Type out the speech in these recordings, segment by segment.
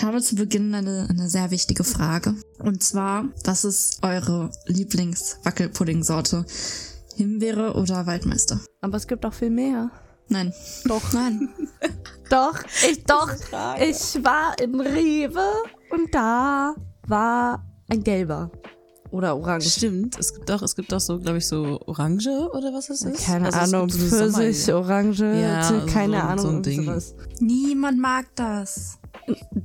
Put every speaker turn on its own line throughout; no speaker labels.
Ich habe zu Beginn eine, eine sehr wichtige Frage. Und zwar, was ist eure Lieblings-Wackelpudding-Sorte? Himbeere oder Waldmeister?
Aber es gibt auch viel mehr.
Nein. Doch, nein.
Doch, ich doch. Ich war im Rewe und da war ein gelber. Oder orange.
Stimmt, es gibt doch, es gibt doch so, glaube ich, so Orange oder was es ist.
Keine
Also
Ahnung,
so
Pfirsich,
Sommer-
Orange,
Ja,
keine
so-
Ahnung.
so ein
irgend
Ding.
sowas.
Niemand mag das.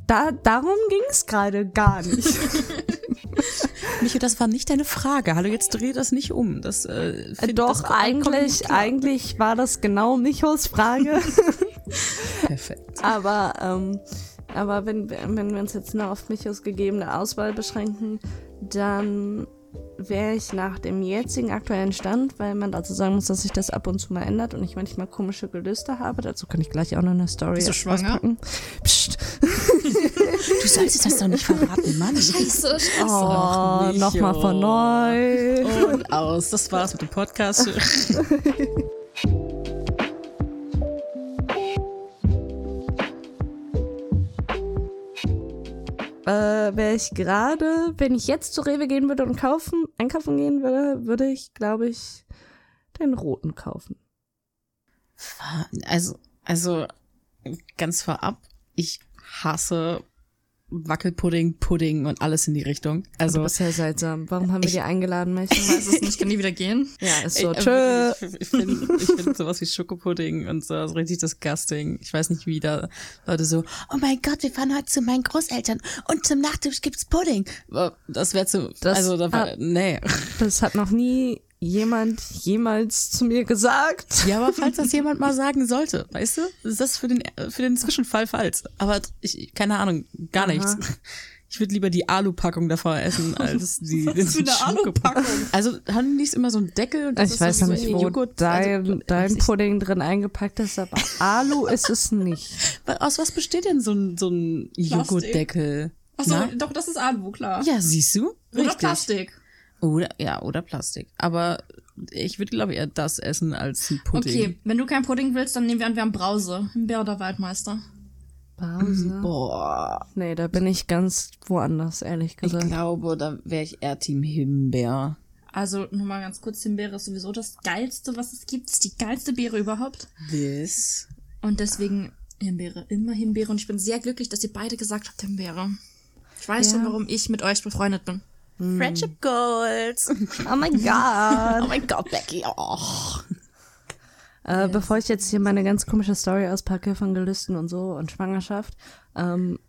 Da, darum ging es gerade gar nicht.
Micho, das war nicht deine Frage. Hallo, jetzt dreh das nicht um. Das, äh, find,
Doch,
das
eigentlich, eigentlich war das genau Michos Frage.
Perfekt.
aber, ähm, aber wenn, wenn wir uns jetzt nur auf Michos gegebene Auswahl beschränken, dann wäre ich nach dem jetzigen aktuellen Stand, weil man dazu sagen muss, dass sich das ab und zu mal ändert und ich manchmal komische Gelüste habe. Dazu kann ich gleich auch noch eine Story
Bist du schwanger?
auspacken. Psst.
Du solltest das doch nicht verraten, Mann.
Scheiße, scheiße.
Oh, nochmal von neu.
Und aus. Das war's mit dem Podcast.
Äh, wäre ich gerade, wenn ich jetzt zu Rewe gehen würde und kaufen, einkaufen gehen würde, würde ich, glaube ich, den roten kaufen.
Also, also, ganz vorab, ich hasse Wackelpudding, Pudding und alles in die Richtung.
Also,
Also,
du bist ja seltsam. Warum haben wir
Ich-
dir eingeladen, Mädchen?
Ich weiß es nicht, kann nie wieder gehen.
ja, ist so.
Ey,
Tschö.
äh, Ich, ich finde ich find sowas wie Schokopudding und so das ist richtig disgusting. Ich weiß nicht, wie da Leute so, oh mein Gott, wir fahren heute zu meinen Großeltern und zum Nachtisch gibt's Pudding. Das wäre zu,
Das
also, da war,
hat-
nee.
Das hat noch nie jemand jemals zu mir gesagt.
Ja, aber falls das jemand mal sagen sollte, weißt du, ist das für den, für den Zwischenfall falsch. Aber ich, keine Ahnung, gar
Aha.
nichts. Ich würde lieber die Alu-Packung davor essen, als die
Was für eine Alu-Packung?
Also haben die nicht immer so einen Deckel? Und das
Ich
ist
weiß
so
nicht, wo
Joghurt,
dein,
also,
dein Pudding drin eingepackt ist, aber Alu ist es nicht.
Aus was besteht denn so ein, so ein Joghurtdeckel?
Achso, doch, das ist Alu, klar.
Ja, siehst du?
Oder Plastik.
Oder, ja, oder Plastik. Aber ich würde, glaube ich, eher das essen als ein Pudding.
Okay, wenn du kein Pudding willst, dann nehmen wir an, wir haben Brause. Himbeer oder Waldmeister.
Pause.
Boah,
Nee, da bin ich ganz woanders, ehrlich
ich
gesagt.
glaube, da wäre ich eher Team Himbeer.
Also, nur mal ganz kurz, Himbeere ist sowieso das Geilste, was es gibt. Ist die geilste Beere überhaupt.
This.
Und deswegen Himbeere. Immer Himbeere. Und ich bin sehr glücklich, dass ihr beide gesagt habt Himbeere. Ich weiß
Ja.
schon, warum ich mit euch befreundet bin.
Friendship Goals.
Oh mein Gott.
Oh mein Gott, Becky. Oh.
Äh, bevor ich jetzt hier meine ganz komische Story auspacke von Gelüsten und so und Schwangerschaft, ähm,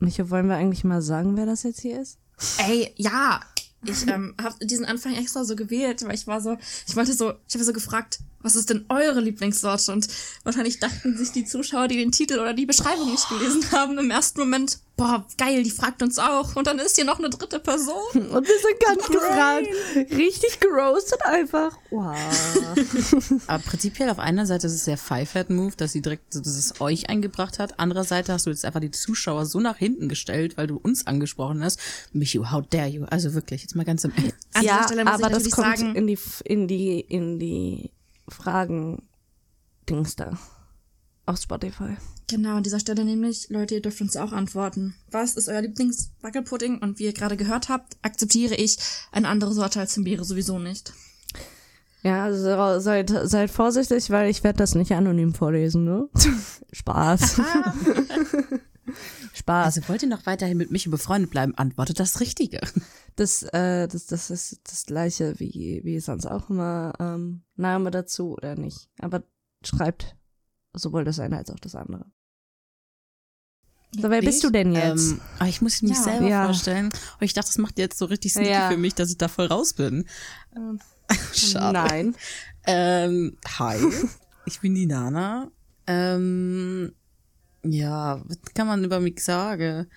Micho, wollen wir eigentlich mal sagen, wer das jetzt hier ist?
Ey, ja. Ich ähm, habe diesen Anfang extra so gewählt, weil ich war so, ich wollte so, ich habe so gefragt, was ist denn eure Lieblingssorte? Und wahrscheinlich dachten sich die Zuschauer, die den Titel oder die Beschreibung nicht gelesen haben, im ersten Moment, boah, geil, die fragt uns auch. Und dann ist hier noch eine dritte Person.
Und wir sind ganz gefragt. Richtig geroastet einfach. Wow.
Aber prinzipiell auf einer Seite ist es der Five-Head-Move, dass sie direkt, dass es euch eingebracht hat. Andererseits hast du jetzt einfach die Zuschauer so nach hinten gestellt, weil du uns angesprochen hast. Michu, how dare you? Also wirklich, jetzt mal ganz im Ernst.
Ja,
Stelle muss
aber
ich
das kommt
sagen,
in die, in die, in die Fragen-Dings da. Auf Spotify.
Genau, an dieser Stelle nämlich, Leute, ihr dürft uns auch antworten. Was ist euer Lieblingswackelpudding? Und wie ihr gerade gehört habt, akzeptiere ich eine andere Sorte als Himbeere sowieso nicht.
Ja, also seid, seid vorsichtig, weil ich werde das nicht anonym vorlesen, ne? Spaß. Spaß.
Also wollt ihr noch weiterhin mit Michu befreundet bleiben? Antwortet das Richtige.
Das, äh, das, das ist das gleiche wie, wie sonst auch immer ähm, Name dazu oder nicht. Aber schreibt sowohl das eine als auch das andere. So, wer bist du denn jetzt?
Ähm, aber ich muss mich
Ja.
selber
Ja.
vorstellen. Und ich dachte, das macht jetzt so richtig sneaky
Ja.
für mich, dass ich da voll raus bin.
Ähm,
Schade.
Nein.
Ähm, hi, ich bin die Nana. Ähm, ja, was kann man über mich sagen?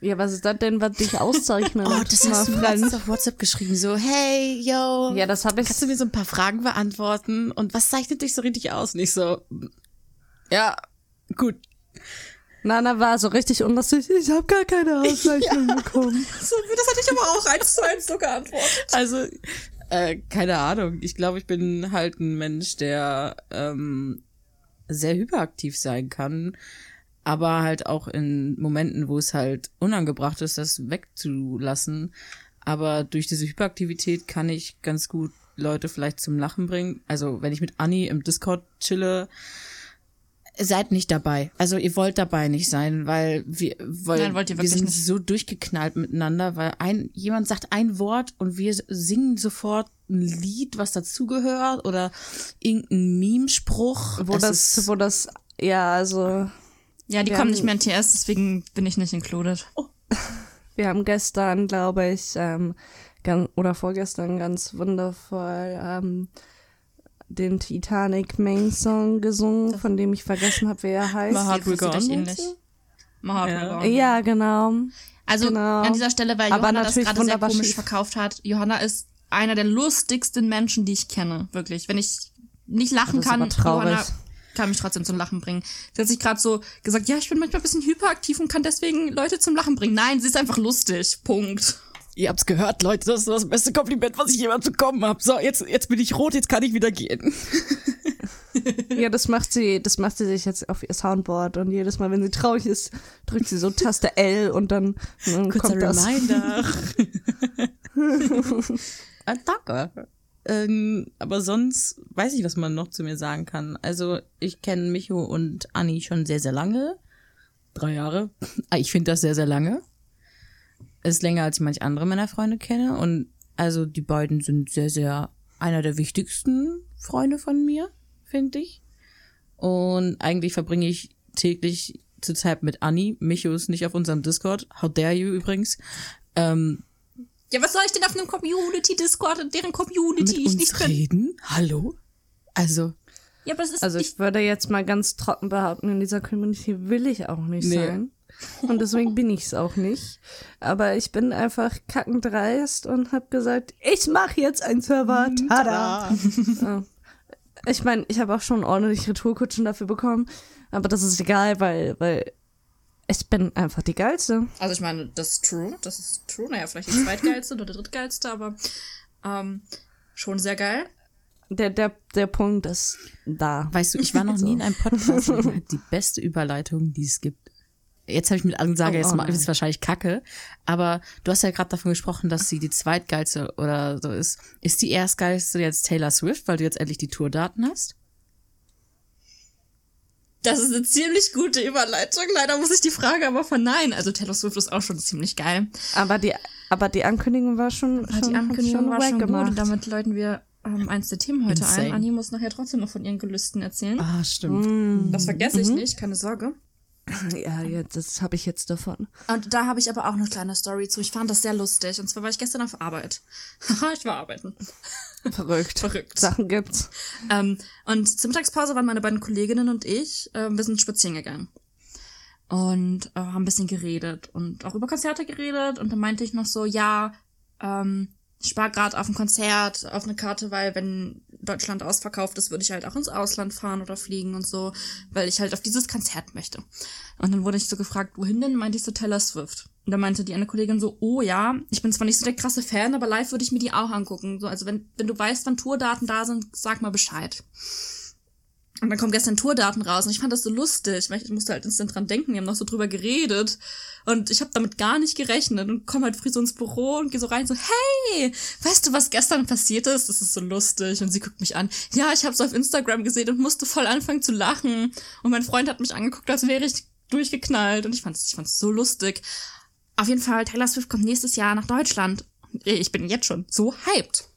Ja, was ist das denn, was dich auszeichnet?
Oh, das hast du letztens auf WhatsApp geschrieben, so, hey, yo.
Ja, das habe ich.
Kannst du mir so ein paar Fragen beantworten? Und was zeichnet dich so richtig aus? Nicht so, ja, gut.
Nana war so richtig unlustig. Ich habe gar keine Auszeichnung bekommen.
So, das hatte ich aber auch eins zu eins so geantwortet.
Also, äh, keine Ahnung. Ich glaube, ich bin halt ein Mensch, der ähm, sehr hyperaktiv sein kann. aber halt auch in Momenten, wo es halt unangebracht ist, das wegzulassen. Aber durch diese Hyperaktivität kann ich ganz gut Leute vielleicht zum Lachen bringen. Also wenn ich mit Anni im Discord chille, seid nicht dabei. Also ihr wollt dabei nicht sein, weil wir, weil
Nein, wollt ihr
wir sind
nicht.
so durchgeknallt miteinander, weil ein jemand sagt ein Wort und wir singen sofort ein Lied, was dazugehört oder irgendein Meme-Spruch.
Wo
Es
das, wo das, ja, also
Ja, die kommen
haben-
nicht mehr in TS, deswegen bin ich nicht included.
Wir haben gestern, glaube ich, ähm, ganz, oder vorgestern ganz wundervoll ähm, den Titanic Main Song gesungen, von dem ich vergessen habe, wer er heißt.
My Heart Will Go On,
My Heart
Ja.
Will Go On.
Ja, genau.
Also
Genau.
an dieser Stelle, weil
Aber
Johanna das gerade sehr komisch
schief.
verkauft hat. Johanna ist einer der lustigsten Menschen, die ich kenne. Wirklich. Wenn ich nicht lachen kann. Johanna kann mich trotzdem zum Lachen bringen. Sie hat sich gerade so gesagt, ja, ich bin manchmal ein bisschen hyperaktiv und kann deswegen Leute zum Lachen bringen. Nein, sie ist einfach lustig. Punkt.
Ihr habt's gehört, Leute, das ist das beste Kompliment, was ich jemals bekommen habe. So, jetzt, jetzt bin ich rot, jetzt kann ich wieder gehen.
Ja, das macht sie, das macht sie sich jetzt auf ihr Soundboard und jedes Mal, wenn sie traurig ist, drückt sie so Taste L und dann, dann
Kurzer
kommt das.
Reminder. ah, danke. Ähm, aber sonst weiß ich, was man noch zu mir sagen kann. Also, ich kenne Micho und Anni schon sehr, sehr lange. Drei Jahre. Ah, Ich finde das sehr, sehr lange. Ist länger, als ich manch andere meiner Freunde kenne. Und also, die beiden sind sehr, sehr einer der wichtigsten Freunde von mir, finde ich. Und eigentlich verbringe ich täglich zurzeit mit Anni. Micho ist nicht auf unserem Discord. How dare you übrigens. Ähm,
Ja, was soll ich denn auf einem Community-Discord und deren Community
mit
ich
uns
nicht bin?
reden? Hallo? Also,
Ja, aber das ist
Also
ich,
ich würde jetzt mal ganz trocken behaupten, in dieser Community will ich auch nicht
Nee.
sein. Und deswegen bin ich es auch nicht. Aber ich bin einfach kackendreist und habe gesagt, ich mache jetzt einen Server. Tada! Ja. ich meine, ich habe auch schon ordentlich Retourkutschen dafür bekommen. Aber das ist egal, weil, weil ich bin einfach die Geilste.
Also ich meine, das ist true, das ist true. Naja, vielleicht die zweitgeilste oder drittgeilste, aber ähm, schon sehr geil.
Der, der, der Punkt ist da.
weißt du, ich war noch nie in einem Podcast die beste Überleitung, die es gibt. Jetzt habe ich mit Ansage,
Oh,
jetzt
oh
mal, ist wahrscheinlich Kacke, aber du hast ja gerade davon gesprochen, dass sie die zweitgeilste oder so ist. Ist die erstgeilste jetzt Taylor Swift, weil du jetzt endlich die Tourdaten hast?
Das ist eine ziemlich gute Überleitung. Leider muss ich die Frage aber verneinen. Also Taylor Swift ist auch schon ziemlich geil.
Aber die, aber die Ankündigung war schon,
Aber
schon
die Ankündigung
schon
war schon gut
gemacht.
und damit läuten wir ähm, eins der Themen heute
Insane.
ein. Anni muss nachher trotzdem noch von ihren Gelüsten erzählen.
Ah, stimmt.
Das vergesse ich nicht, keine Sorge.
Ja, ja das habe ich jetzt davon.
Und da habe ich aber auch eine kleine Story zu. Ich fand das sehr lustig. Und zwar war ich gestern auf Arbeit. Ich war arbeiten.
Verrückt.
Verrückt.
Sachen gibt's.
Ähm, und zur Mittagspause waren meine beiden Kolleginnen und ich, äh, wir sind spazieren gegangen. Und äh, haben ein bisschen geredet und auch über Konzerte geredet. Und dann meinte ich noch so, ja, ähm, ich spare gerade auf ein Konzert, auf eine Karte, weil wenn Deutschland ausverkauft ist, würde ich halt auch ins Ausland fahren oder fliegen und so, weil ich halt auf dieses Konzert möchte. Und dann wurde ich so gefragt, wohin denn? Meinte ich so Taylor Swift. Und dann meinte die eine Kollegin so, oh ja, ich bin zwar nicht so der krasse Fan, aber live würde ich mir die auch angucken. So, also wenn, wenn du weißt, wann Tourdaten da sind, sag mal Bescheid. Und dann kommen gestern Tourdaten raus und ich fand das so lustig, weil ich musste halt instant dran denken, die haben noch so drüber geredet und ich habe damit gar nicht gerechnet und komme halt früh so ins Büro und gehe so rein so, hey, weißt du, was gestern passiert ist? Das ist so lustig und sie guckt mich an. Ja, ich habe es auf Instagram gesehen und musste voll anfangen zu lachen und mein Freund hat mich angeguckt, als wäre ich durchgeknallt und ich fand's, ich fand's so lustig. Auf jeden Fall, Taylor Swift kommt nächstes Jahr nach Deutschland. Ich bin jetzt schon so hyped.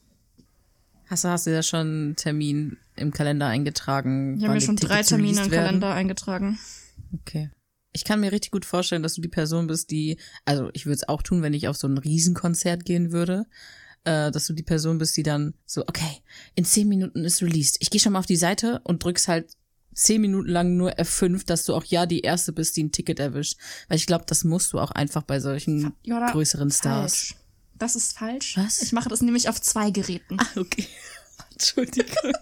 Hast du, hast du ja schon einen Termin im Kalender eingetragen?
Ich habe mir schon drei
Tickets
Termine
released
im? Kalender eingetragen.
Okay. Ich kann mir richtig gut vorstellen, dass du die Person bist, die, also ich würde es auch tun, wenn ich auf so ein Riesenkonzert gehen würde, äh, dass du die Person bist, die dann so, okay, in zehn Minuten ist released. Ich gehe schon mal auf die Seite und drückst halt zehn Minuten lang nur F5, dass du auch ja die erste bist, die ein Ticket erwischt. Weil ich glaube, das musst du auch einfach bei solchen
Joda,
größeren Stars.
Falsch. Das ist falsch.
Was?
Ich mache das nämlich auf zwei Geräten.
Ah, okay. Entschuldigung.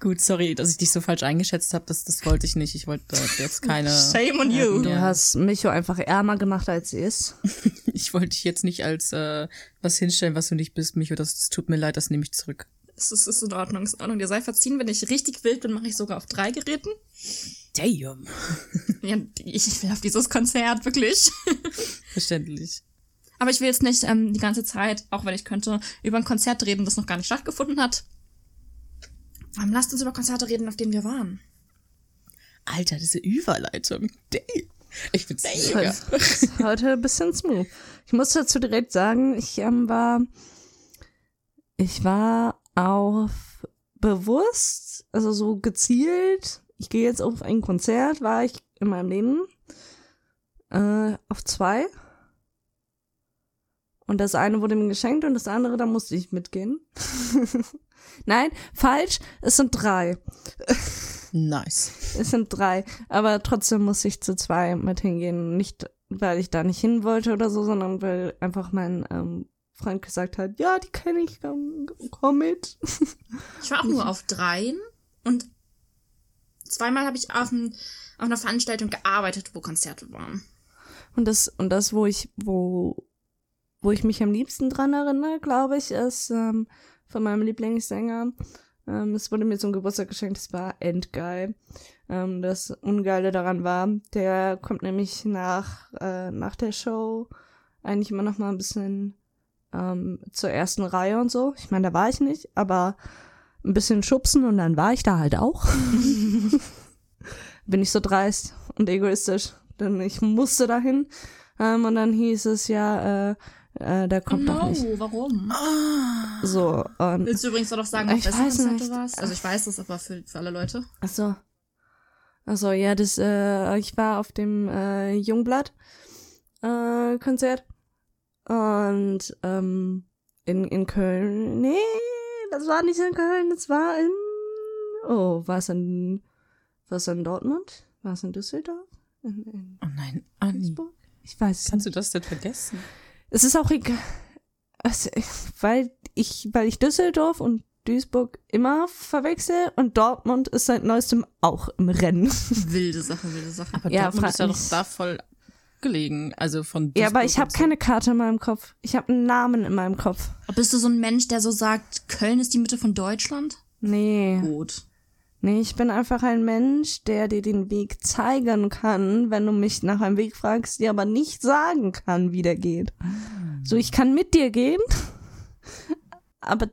Gut, sorry, dass ich dich so falsch eingeschätzt habe. Das, das wollte ich nicht. Ich wollte jetzt keine.
Shame on you.
Du hast Micho einfach ärmer gemacht, als sie ist.
Ich wollte dich jetzt nicht als äh, was hinstellen, was du nicht bist, Micho. Das, das tut mir leid, das nehme ich zurück.
Es ist, ist in Ordnung, ist in Ordnung. Dir sei verziehen, wenn ich richtig wild bin, mache ich sogar auf drei Geräten.
Damn.
Ja, ich will auf dieses Konzert, wirklich.
Verständlich.
Aber ich will jetzt nicht ähm, die ganze Zeit, auch wenn ich könnte, über ein Konzert reden, das noch gar nicht stattgefunden hat. Ähm, lasst uns über Konzerte reden, auf denen wir waren.
Alter, diese Überleitung. Damn. Ich bin's
Das
mega.
ist heute ein bisschen smooth. Ich muss dazu direkt sagen, ich ähm, war, ich war auf bewusst, also so gezielt, ich gehe jetzt auf ein Konzert, war ich in meinem Leben äh, auf zwei. Und das eine wurde mir geschenkt und das andere, da musste ich mitgehen. Nein, falsch, es sind drei.
Nice.
Es sind drei, aber trotzdem muss ich zu zwei mit hingehen. Nicht, weil ich da nicht hin wollte oder so, sondern weil einfach mein ähm, Freund gesagt hat, ja, die kenne ich, komm, komm mit.
Ich war auch nur auf dreien und zweimal habe ich auf, ein, auf einer Veranstaltung gearbeitet, wo Konzerte waren.
Und das, und das, wo ich, wo, wo ich mich am liebsten dran erinnere, glaube ich, ist ähm, von meinem Lieblingssänger. Ähm, es wurde mir zum Geburtstag geschenkt, es war Endgeil. Ähm, das Ungeile daran war, der kommt nämlich nach, äh, nach der Show eigentlich immer noch mal ein bisschen ähm, zur ersten Reihe und so. Ich meine, da war ich nicht, aber ein bisschen schubsen und dann war ich da halt auch. Bin ich so dreist und egoistisch, denn ich musste dahin. Ähm, und dann hieß es ja, äh, äh, der kommt doch nicht.
warum?
So, und
Willst du übrigens doch sagen, auf
Ich
wessen
weiß
Konzert
nicht.
du warst? Also ich weiß das, aber für, für alle Leute.
Ach so. Ach so, ja, das, äh, ich war auf dem äh, Jungblatt äh, Konzert und ähm, in, in Köln. Nee, das war nicht in Köln, das war in Oh, war es in war es in Dortmund? War es in Düsseldorf? In, in
Oh nein, Anni.
Duisburg? Ich weiß es
Kannst
nicht.
du das denn vergessen?
Es ist auch egal. Also, weil ich, weil ich Düsseldorf und Duisburg immer verwechsel und Dortmund ist seit neuestem auch im Rennen.
Wilde Sache, wilde Sache.
Aber
Ja,
Dortmund ist ja doch da voll gelegen. Also von
Ja, aber
Duisburg
ich habe
so.
keine Karte in meinem Kopf. Ich habe einen Namen in meinem Kopf.
Bist du so ein Mensch, der so sagt, Köln ist die Mitte von Deutschland?
Nee.
Gut.
Nee, ich bin einfach ein Mensch, der dir den Weg zeigen kann, wenn du mich nach einem Weg fragst, dir aber nicht sagen kann, wie der geht. So, ich kann mit dir gehen, aber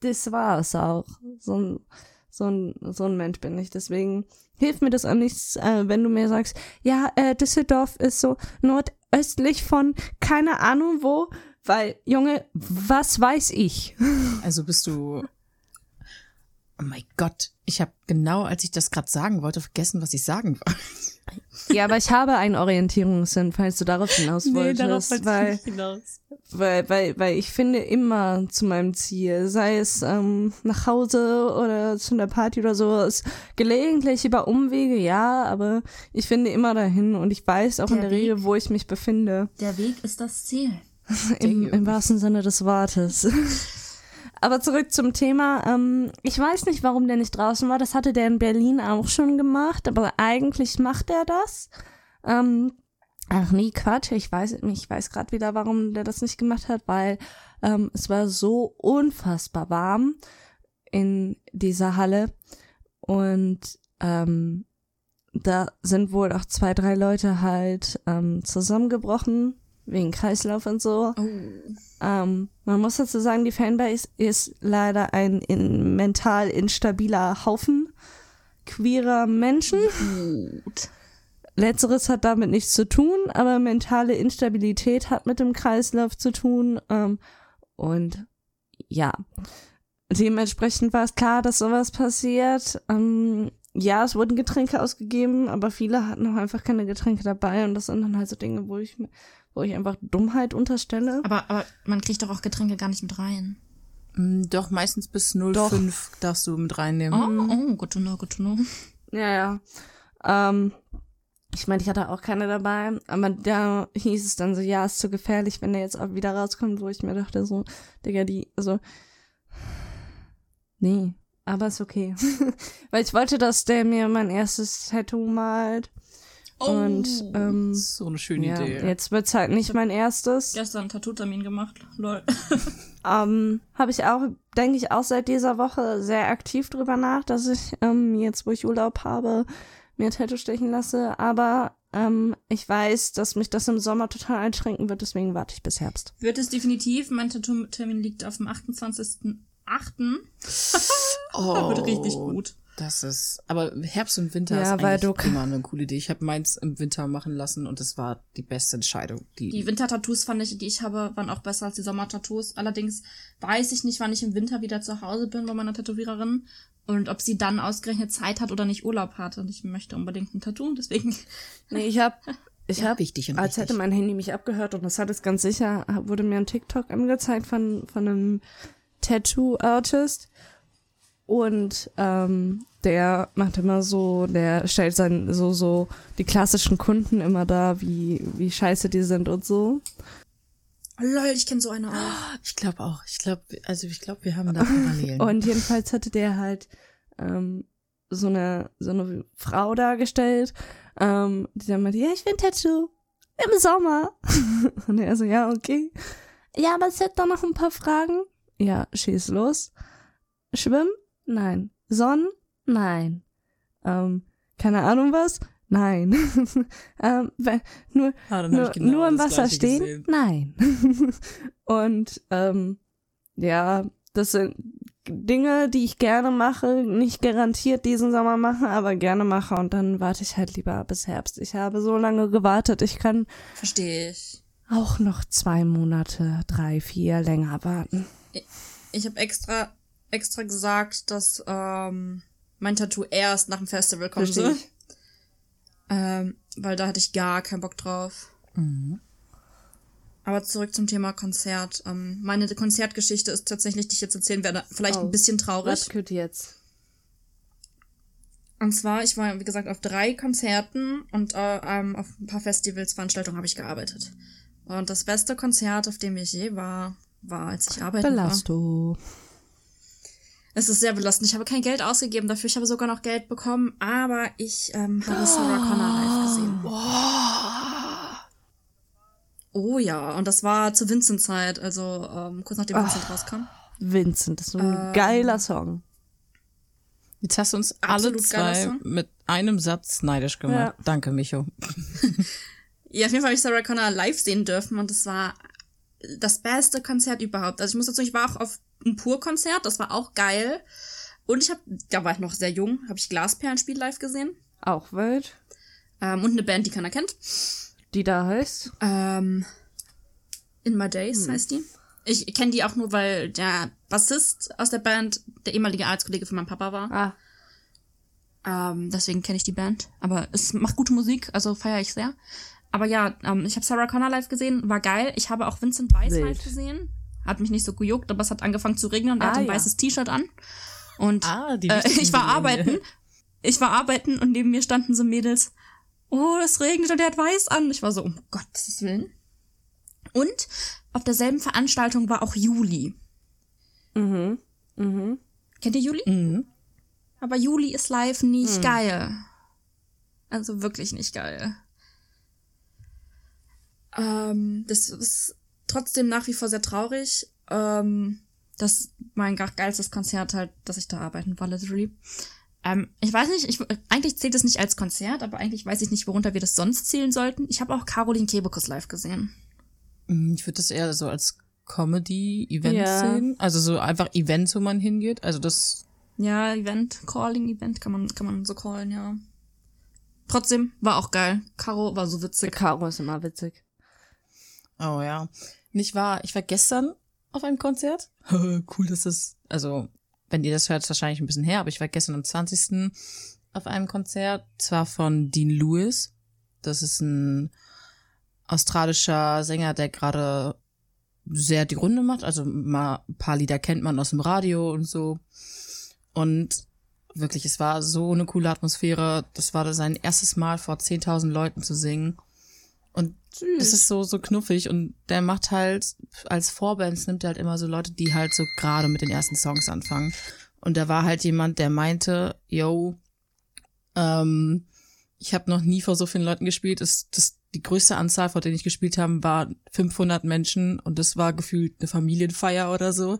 das war's auch. So ein, so ein, so ein Mensch bin ich. Deswegen hilft mir das auch nichts, äh, wenn du mir sagst, ja, äh, Düsseldorf ist so nordöstlich von keine Ahnung wo, weil, Junge, was weiß ich?
Also bist du. Oh mein Gott. Ich habe genau, als ich das gerade sagen wollte, vergessen, was ich sagen wollte.
Ja, aber ich habe einen Orientierungssinn, falls du darauf hinaus wolltest, weil,
hinaus.
weil, weil, weil ich finde immer zu meinem Ziel, sei es ähm, nach Hause oder zu einer Party oder so, ist gelegentlich über Umwege, ja, aber ich finde immer dahin und ich weiß auch in
Der
der Regel, wo ich mich befinde,
Der Weg ist das Ziel.
im, im wahrsten Sinne des Wortes. Aber zurück zum Thema. Ähm, ich weiß nicht, warum der nicht draußen war. Das hatte der in Berlin auch schon gemacht, aber eigentlich macht er das. Ähm, ach nee, Quatsch. Ich weiß, ich weiß gerade wieder, warum der das nicht gemacht hat, weil ähm, es war so unfassbar warm in dieser Halle und ähm, da sind wohl auch zwei, drei Leute halt ähm, zusammengebrochen wegen Kreislauf und so.
Oh.
Ähm, man muss dazu sagen, die Fanbase ist leider ein in, mental instabiler Haufen queerer Menschen.
Gut.
Letzteres hat damit nichts zu tun, aber mentale Instabilität hat mit dem Kreislauf zu tun. Ähm, und ja, dementsprechend war es klar, dass sowas passiert. Ähm, ja, es wurden Getränke ausgegeben, aber viele hatten auch einfach keine Getränke dabei und das sind dann halt so Dinge, wo ich, wo ich einfach Dummheit unterstelle.
Aber, aber man kriegt doch auch Getränke gar nicht mit rein.
Mm, Doch, meistens bis 05 darfst du mit reinnehmen.
Oh, oh, good to know, good to know.
Ja, ja. Ähm, ich meine, ich hatte auch keine dabei, aber da hieß es dann so, ja, ist zu gefährlich, wenn der jetzt auch wieder rauskommt, wo ich mir dachte, so, Digga, die, also, nee, aber ist okay. Weil ich wollte, dass der mir mein erstes Tattoo malt. Und ähm,
So eine schöne
ja,
Idee.
jetzt wird's halt nicht mein erstes.
Gestern einen Tattoo-Termin gemacht. Lol.
Ähm, habe ich auch, denke ich, auch seit dieser Woche sehr aktiv drüber nach, dass ich ähm, jetzt, wo ich Urlaub habe, mir ein Tattoo stechen lasse. Aber ähm, ich weiß, dass mich das im Sommer total einschränken wird, deswegen warte ich bis Herbst.
Wird es definitiv. Mein Tattoo-Termin liegt auf dem 28.08.
oh,
Wird richtig gut.
Das ist, aber Herbst und Winter
Ja,
ist
weil
eigentlich
du-
immer eine coole Idee. Ich habe meins im Winter machen lassen und es war die beste Entscheidung. Die,
Die Wintertattoos fand ich, die ich habe, waren auch besser als die Sommertattoos. Allerdings weiß ich nicht, wann ich im Winter wieder zu Hause bin bei meiner Tätowiererin und ob sie dann ausgerechnet Zeit hat oder nicht Urlaub hat. Und ich möchte unbedingt ein Tattoo, deswegen.
Nee, ich habe ich
Ja,
hab,
wichtig und
als
richtig.
hätte mein Handy mich abgehört und das hat es ganz sicher, wurde mir ein TikTok angezeigt von, von einem Tattoo-Artist und ähm, der macht immer so, der stellt sein, so, so die klassischen Kunden immer da, wie, wie scheiße die sind und so.
Lol, ich kenne so eine auch.
ich glaube auch. Ich glaube, also ich glaube, wir haben da Parallelen.
Und jedenfalls hatte der halt ähm, so eine so eine Frau dargestellt, ähm, die dann meinte, ja, ich will ein Tattoo im Sommer. Und er so, ja, okay. Ja, aber es hat doch noch ein paar Fragen. Ja, schieß los. Schwimmen? Nein. Sonnen? Nein. Ähm, keine Ahnung was? Nein. ähm, wenn, nur,
Ah,
nur,
ich genau
nur im Wasser stehen?
gesehen.
Nein. und ähm, ja, das sind Dinge, die ich gerne mache, nicht garantiert diesen Sommer machen, aber gerne mache und dann warte ich halt lieber bis Herbst. Ich habe so lange gewartet, ich kann
Verstehe ich.
auch noch zwei Monate, drei, vier länger warten.
Ich habe extra, extra gesagt, dass ähm, mein Tattoo erst nach dem Festival kommen
Verstehe.
Ähm, weil da hatte ich gar keinen Bock drauf.
Mhm.
Aber zurück zum Thema Konzert. Ähm, meine Konzertgeschichte ist tatsächlich, die ich jetzt erzählen werde, vielleicht
Oh.
ein bisschen traurig.
Was könnte jetzt?
Und zwar, ich war, wie gesagt, auf drei Konzerten und äh, ähm, auf ein paar Festivals, Veranstaltungen habe ich gearbeitet. Und das beste Konzert, auf dem ich je war, war, als ich arbeiten war. Es ist sehr belastend. Ich habe kein Geld ausgegeben dafür. Ich habe sogar noch Geld bekommen, aber ich ähm, habe Sarah Connor live gesehen. Oh ja, und das war zur Vincent-Zeit, also ähm, kurz nachdem Vincent rauskam.
Vincent, das ist ein geiler Song.
Jetzt hast du uns alle zwei mit einem Satz neidisch gemacht.
Ja.
Danke, Micho.
Ja, auf jeden Fall habe ich Sarah Connor live sehen dürfen und das war das beste Konzert überhaupt. Also ich muss dazu, ich war auch auf einem Pur-Konzert, das war auch geil. Und ich habe, da war ich noch sehr jung, habe ich Glasperlenspiel live gesehen.
Auch wild.
Ähm, und eine Band, die keiner kennt.
Die da heißt.
Ähm, In My Days heißt die. Ich kenne die auch nur, weil der Bassist aus der Band der ehemalige Arbeitskollege von meinem Papa war.
Ah,
Ähm, deswegen kenne ich die Band. Aber es macht gute Musik, also feiere ich sehr. Aber ja, ähm, ich habe Sarah Connor live gesehen, war geil. Ich habe auch Vincent Weiss
Wild.
live gesehen. Hat mich nicht so gejuckt, aber es hat angefangen zu regnen und er
Ah,
hatte ein
ja.
weißes T-Shirt an. Und
Ah,
äh, ich war arbeiten. Ich war arbeiten und neben mir standen so Mädels. Oh, es regnet und er hat weiß an. Ich war so, um Gottes Willen. Und auf derselben Veranstaltung war auch Juli.
mhm. Mhm.
Kennt ihr Juli?
Mhm.
Aber Juli ist live nicht geil. Also wirklich nicht geil. Ähm, das ist trotzdem nach wie vor sehr traurig. Ähm, das mein ge- geilstes Konzert halt, dass ich da arbeiten war, literally. Ähm, ich weiß nicht, ich, eigentlich zählt es nicht als Konzert, aber eigentlich weiß ich nicht, worunter wir das sonst zählen sollten. Ich habe auch Caroline Kebekus live gesehen.
Mhm, Ich würde das eher so als Comedy-Event
Ja.
sehen. Also so einfach Events, wo man hingeht. Also das.
Ja, Event, Calling Event kann man, kann man so callen, ja. Trotzdem war auch geil. Caro war so witzig.
Caro ist immer witzig.
Oh ja. Nicht wahr? Ich war gestern auf einem Konzert. cool, dass das. Also, wenn ihr das hört, ist wahrscheinlich ein bisschen her, aber ich war gestern am 20. auf einem Konzert. Zwar von Dean Lewis. Das ist ein australischer Sänger, der gerade sehr die Runde macht. Also mal ein paar Lieder kennt man aus dem Radio und so. Und wirklich, es war so eine coole Atmosphäre. Das war sein erstes Mal vor 10.000 Leuten zu singen. Und es ist so, so knuffig und der macht halt, als Vorbands nimmt er halt immer so Leute, die halt so gerade mit den ersten Songs anfangen. Und da war halt jemand, der meinte, yo, ähm, ich habe noch nie vor so vielen Leuten gespielt. Das, das, die größte Anzahl, vor denen ich gespielt habe, war 500 Menschen und das war gefühlt eine Familienfeier oder so.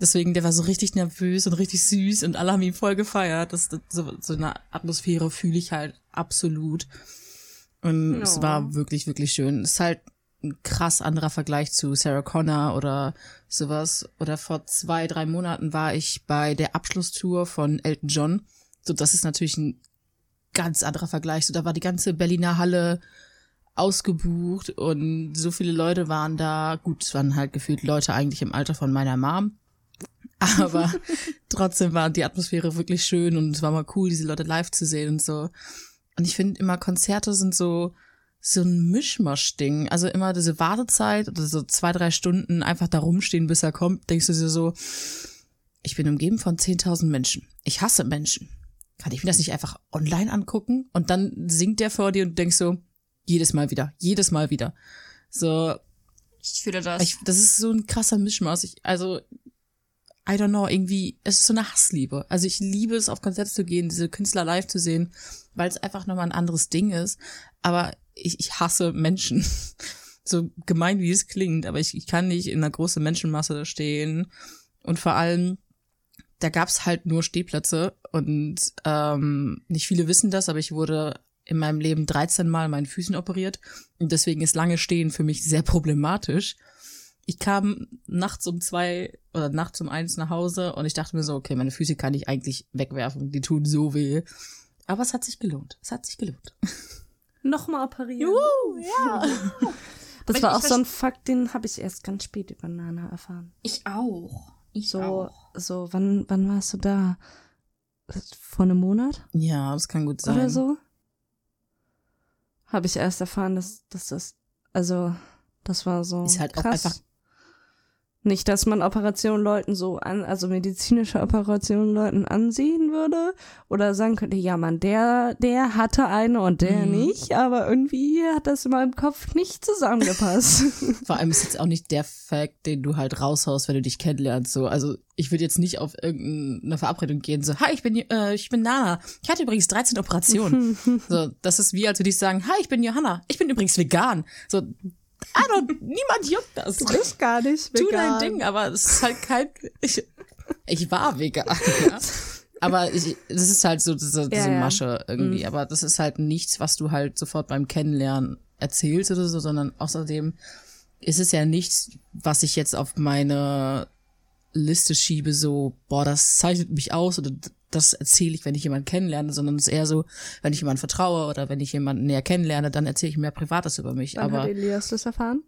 Deswegen, der war so richtig nervös und richtig süß und alle haben ihn voll gefeiert. Das, das so, so eine Atmosphäre fühle ich halt absolut. Und
Ja.
es war wirklich, wirklich schön. Es ist halt ein krass anderer Vergleich zu Sarah Connor oder sowas. Oder vor zwei, drei Monaten war ich bei der Abschlusstour von Elton John. So, das ist natürlich ein ganz anderer Vergleich. So, da war die ganze Berliner Halle ausgebucht und so viele Leute waren da. Gut, es waren halt gefühlt Leute eigentlich im Alter von meiner Mom. Aber trotzdem war die Atmosphäre wirklich schön und es war mal cool, diese Leute live zu sehen und so. Und ich finde immer, Konzerte sind so, so ein Mischmasch-Ding. Also immer diese Wartezeit oder so zwei, drei Stunden einfach da rumstehen, bis er kommt, denkst du dir so, ich bin umgeben von 10.000 Menschen. Ich hasse Menschen. Kann ich mir das nicht einfach online angucken? Und dann singt der vor dir und du denkst so, jedes Mal wieder, jedes Mal wieder. So,
Ich fühle das.
ich, das ist so ein krasser Mischmaß. Ich, also, I don't know, irgendwie, es ist so eine Hassliebe. Also ich liebe es, auf Konzerte zu gehen, diese Künstler live zu sehen, weil es einfach nochmal ein anderes Ding ist. Aber ich, ich hasse Menschen. So gemein, wie es klingt, aber ich, ich kann nicht in einer großen Menschenmasse da stehen. Und vor allem, da gab's halt nur Stehplätze und ähm, nicht viele wissen das, aber ich wurde in meinem Leben 13 Mal meinen Füßen operiert und deswegen ist lange Stehen für mich sehr problematisch. Ich kam nachts um zwei oder nachts um eins nach Hause und ich dachte mir so, okay, meine Füße kann ich eigentlich wegwerfen, die tun so weh. Aber es hat sich gelohnt. Es hat sich gelohnt.
Nochmal operieren.
ja.
Das
Aber
war auch so ein Fakt, den habe ich erst ganz spät über Nana erfahren.
ich auch. Ich
So,
auch.
so, wann, wann warst du da? Vor einem Monat
Ja, das kann gut sein.
oder so? Habe ich erst erfahren, dass, dass das, also, das war so.
Ist halt auch
krass.
einfach-
Nicht, dass man Operationen Leuten so an, also medizinische Operationen Leuten ansehen würde oder sagen könnte, ja man, der, der hatte eine und der
Mhm.
nicht, aber irgendwie hat das in meinem Kopf nicht zusammengepasst.
Vor allem ist jetzt auch nicht der Fact, den du halt raushaust, wenn du dich kennenlernst. So, also ich würde jetzt nicht auf irgendeine Verabredung gehen, so, hi, ich bin, äh, ich bin Nana. Ich hatte übrigens 13 Operationen. so, das ist wie, als würde ich sagen, hi, ich bin Johanna. Ich bin übrigens vegan. So, I don't, niemand juckt das.
Du bist gar nicht
Tu
vegan.
dein Ding, aber es ist halt kein, ich, ich war vegan, ja. Aber ich, das ist halt so diese, diese
Ja, ja.
Masche irgendwie. Aber das ist halt nichts, was du halt sofort beim Kennenlernen erzählst oder so, sondern außerdem ist es ja nichts, was ich jetzt auf meine Liste schiebe, so, boah, das zeichnet mich aus oder das erzähle ich, wenn ich jemanden kennenlerne, sondern es ist eher so, wenn ich jemanden vertraue oder wenn ich jemanden näher kennenlerne, dann erzähle ich mehr Privates über mich.
Wann
aber
hat Elias das erfahren?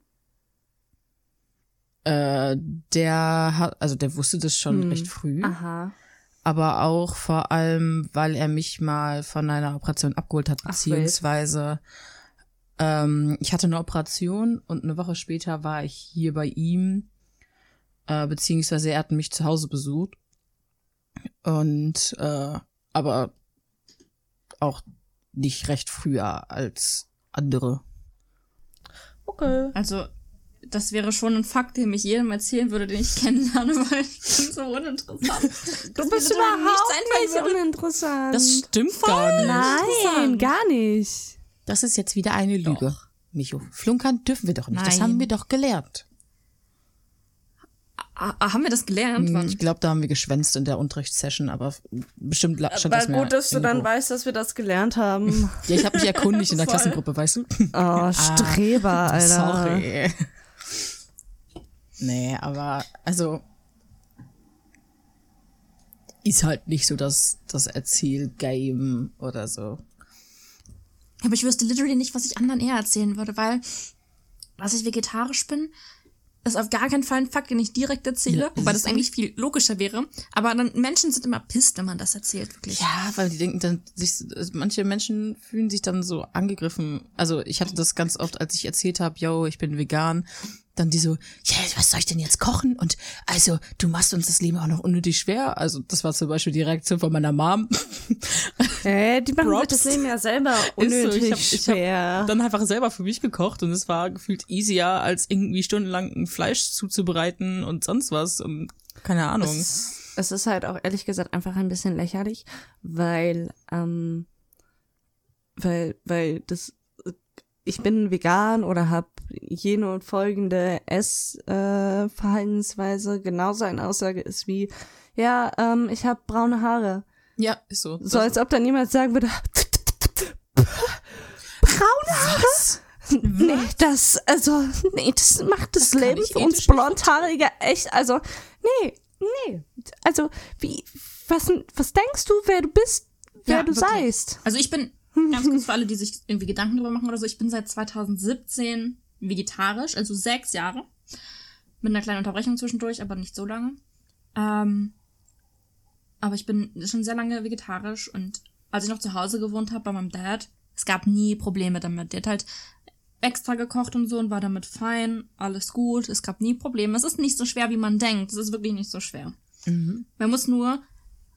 äh, der hat, also der wusste das schon
Hm.
recht früh,
Aha.
aber auch vor allem, weil er mich mal von einer Operation abgeholt hat,
Ach,
beziehungsweise ähm, ich hatte eine Operation und eine Woche später war ich hier bei ihm, äh, beziehungsweise er hat mich zu Hause besucht und äh, aber auch nicht recht früher als andere.
Okay.
Also, das wäre schon ein Fakt, den ich jedem erzählen würde, den ich kennenlerne, weil ich bin so uninteressant.
Du bist überhaupt nicht uninteressant.
Das stimmt gar nicht.
Nein, gar nicht.
Das ist jetzt wieder eine Lüge. Micho, flunkern dürfen wir doch nicht. Das
Nein.
haben wir doch gelernt.
Ah, ah, haben wir das gelernt?
Hm,
Wann?
Ich glaube, da haben wir geschwänzt in der Unterrichtssession, aber bestimmt stand das
Aber
mehr
gut, dass du dann weißt, dass wir das gelernt haben.
Ja, ich habe mich erkundigt in der. Klassengruppe, weißt du?
Oh, Streber, Alter.
Sorry. Nee, aber also ist halt nicht so das, das Erzählgame oder so.
Aber ich wüsste literally nicht, was ich anderen eher erzählen würde, weil, dass ich vegetarisch bin, ist auf gar keinen Fall ein Fakt, den ich direkt erzähle,
Ja,
wobei das eigentlich viel logischer wäre. Aber dann Menschen sind immer pisst, wenn man das erzählt, wirklich.
Ja, weil die denken dann, sich, manche Menschen fühlen sich dann so angegriffen. Also ich hatte das ganz oft, als ich erzählt habe, yo, ich bin vegan, dann die so, ja, was soll ich denn jetzt kochen? Und also, du machst uns das Leben auch noch unnötig schwer. Also das war zum Beispiel die Reaktion von meiner Mom.
Äh, die machen
Props.
das Leben ja selber
Ist so,
unnötig
ich hab, ich hab
schwer.
dann einfach selber für mich gekocht und es war gefühlt easier, als irgendwie stundenlang ein Fleisch zuzubereiten und sonst was und keine Ahnung.
es, es ist halt auch ehrlich gesagt einfach ein bisschen lächerlich, weil ähm, weil, weil das, ich bin vegan oder habe jene und folgende Essverhaltensweise, äh, genauso eine Aussage ist wie, ja, ähm, ich habe braune Haare.
Ja, ist so.
So als ob dann jemand sagen würde, braune Haare? Nee, das, also, nee, das macht das,
Das
Leben für uns
ethisch
Blondhaarige echt, also, nee, nee. Also, wie, was, was denkst du, wer du bist, wer
Ja,
du
wirklich.
seist?
Also ich bin, ganz kurz für alle, die sich irgendwie Gedanken drüber machen oder so, ich bin seit 2017 vegetarisch, also sechs Jahre. Mit einer kleinen Unterbrechung zwischendurch, aber nicht so lange. Ähm, aber ich bin schon sehr lange vegetarisch und als ich noch zu Hause gewohnt habe bei meinem Dad, es gab nie Probleme damit. Der hat halt extra gekocht und so und war damit fein, alles gut, es gab nie Probleme. Es ist nicht so schwer, wie man denkt. Es ist wirklich nicht so schwer.
Mhm.
Man muss nur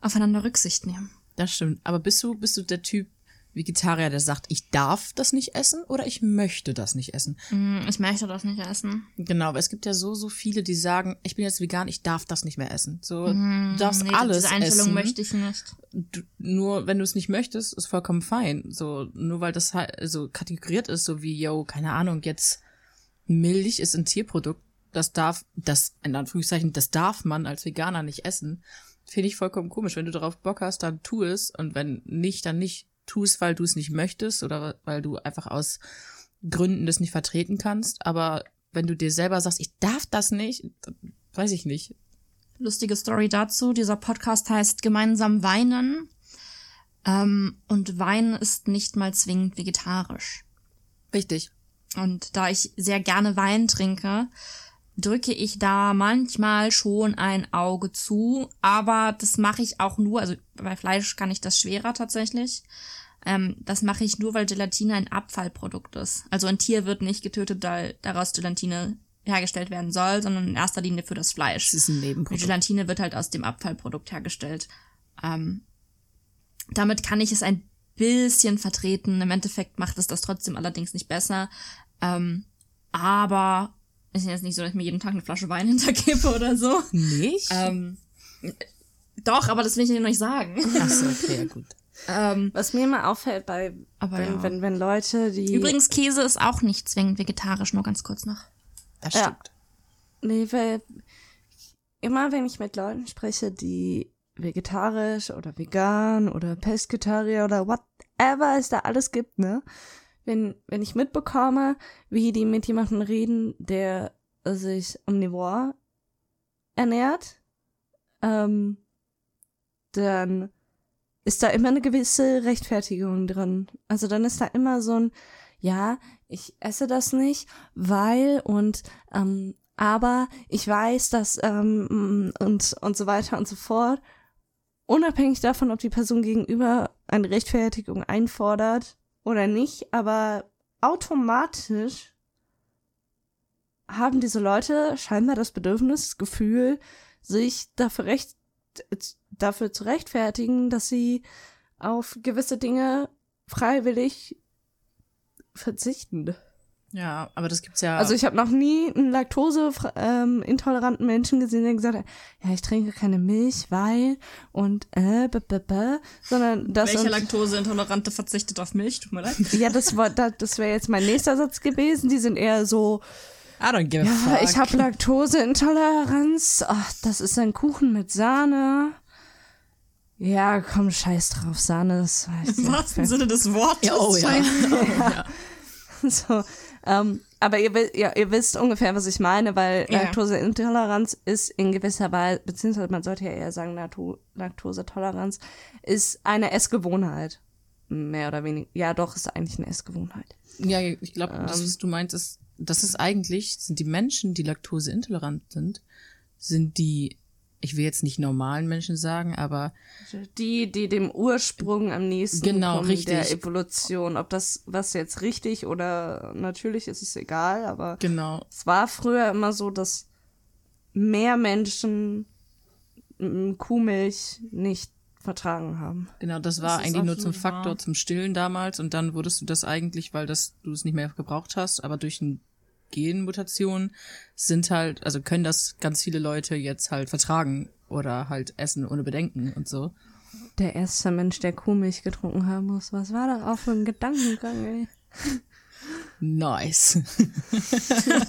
aufeinander Rücksicht nehmen.
Das stimmt. Aber bist du, bist du der Typ Vegetarier, der sagt, ich darf das nicht essen oder ich möchte das nicht essen?
Mm, Ich möchte das nicht essen.
Genau, aber es gibt ja so, so viele, die sagen, ich bin jetzt vegan, ich darf das nicht mehr essen. So, du darfst
Nee,
alles
Diese Einstellung
essen.
möchte ich nicht.
Du, nur wenn du es nicht möchtest, ist vollkommen fein. So, nur weil das halt so kategoriert ist, so wie, yo, keine Ahnung, jetzt Milch ist ein Tierprodukt, das darf, das, in Anführungszeichen, das darf man als Veganer nicht essen. Finde ich vollkommen komisch. Wenn du darauf Bock hast, dann tu es. Und wenn nicht, dann nicht. Tu es, weil du es nicht möchtest oder weil du einfach aus Gründen das nicht vertreten kannst. Aber wenn du dir selber sagst, ich darf das nicht, weiß ich nicht.
Lustige Story dazu. Dieser Podcast heißt Gemeinsam weinen. Ähm, und Wein ist nicht mal zwingend vegetarisch.
Richtig.
Und da ich sehr gerne Wein trinke, drücke ich da manchmal schon ein Auge zu. Aber das mache ich auch nur, also bei Fleisch kann ich das schwerer tatsächlich. Ähm, das mache ich nur, weil Gelatine ein Abfallprodukt ist. Also ein Tier wird nicht getötet, weil daraus Gelatine hergestellt werden soll, sondern in erster Linie für das Fleisch.
Es ist ein Nebenprodukt.
Gelatine wird halt aus dem Abfallprodukt hergestellt. Ähm, damit kann ich es ein bisschen vertreten. Im Endeffekt macht es das trotzdem allerdings nicht besser. Ähm, aber es ist jetzt nicht so, dass ich mir jeden Tag eine Flasche Wein hintergebe oder so.
Nicht?
Ähm, doch, aber das will ich dir noch nicht sagen.
Ach so, okay, ja gut.
ähm,
Was mir immer auffällt bei,
Aber
wenn,
ja.
wenn, wenn Leute, die.
übrigens, Käse ist auch nicht zwingend vegetarisch, nur ganz kurz noch.
Das
Ja.
stimmt.
Nee, weil immer wenn ich mit Leuten spreche, die vegetarisch oder vegan oder Pesketarier oder whatever es da alles gibt, ne? Wenn, wenn ich mitbekomme, wie die mit jemandem reden, der sich omnivor ernährt, ähm, dann ist da immer eine gewisse Rechtfertigung drin. Also dann ist da immer so ein, ja, ich esse das nicht, weil und ähm, aber ich weiß, dass ähm, und und so weiter und so fort. Unabhängig davon, ob die Person gegenüber eine Rechtfertigung einfordert oder nicht, aber automatisch haben diese Leute scheinbar das Bedürfnis, das Gefühl, sich dafür recht dafür zu rechtfertigen, dass sie auf gewisse Dinge freiwillig verzichten.
Ja, aber das gibt's ja.
Also ich habe noch nie einen laktoseintoleranten Menschen gesehen, der gesagt hat, ja, ich trinke keine Milch, weil und äh, b -b -b, sondern das
Welcher Laktoseintolerante verzichtet auf Milch? Tut mir leid.
ja, das war das, das wäre jetzt mein nächster Satz gewesen. Die sind eher so,
I don't give a
ja,
fuck.
ich habe Laktoseintoleranz. Ach, das ist ein Kuchen mit Sahne. Ja, komm, scheiß drauf, Sahne ist weiß
Im
ich
wahrsten. Sinne des Wortes.
Ja, oh ja.
So, ähm, aber ihr, ja, ihr wisst ungefähr, was ich meine, weil
Ja.
Laktoseintoleranz ist in gewisser Weise, beziehungsweise man sollte ja eher sagen, Laktosetoleranz ist eine Essgewohnheit. Mehr oder weniger. Ja, doch, ist eigentlich eine Essgewohnheit.
Ja, ich glaube, das,
Ähm.
was du meinst, ist, das ist eigentlich, sind die Menschen, die laktoseintolerant sind, sind die, ich will jetzt nicht normalen Menschen sagen, aber
Die, die dem Ursprung am nächsten
Genau,
kommen
richtig.
der Evolution. Ob das was jetzt richtig oder natürlich ist es egal, aber
genau,
es war früher immer so, dass mehr Menschen Kuhmilch nicht vertragen haben.
genau, das war
ist
eigentlich nur zum Faktor
wahr.
zum Stillen damals und dann wurdest du das eigentlich, weil das, du es nicht mehr gebraucht hast, aber durch ein Genmutation sind halt, also können das ganz viele Leute jetzt halt vertragen oder halt essen ohne Bedenken und so.
der erste Mensch, der Kuhmilch getrunken haben muss. Was war das auch für ein Gedankengang, ey?
Nice.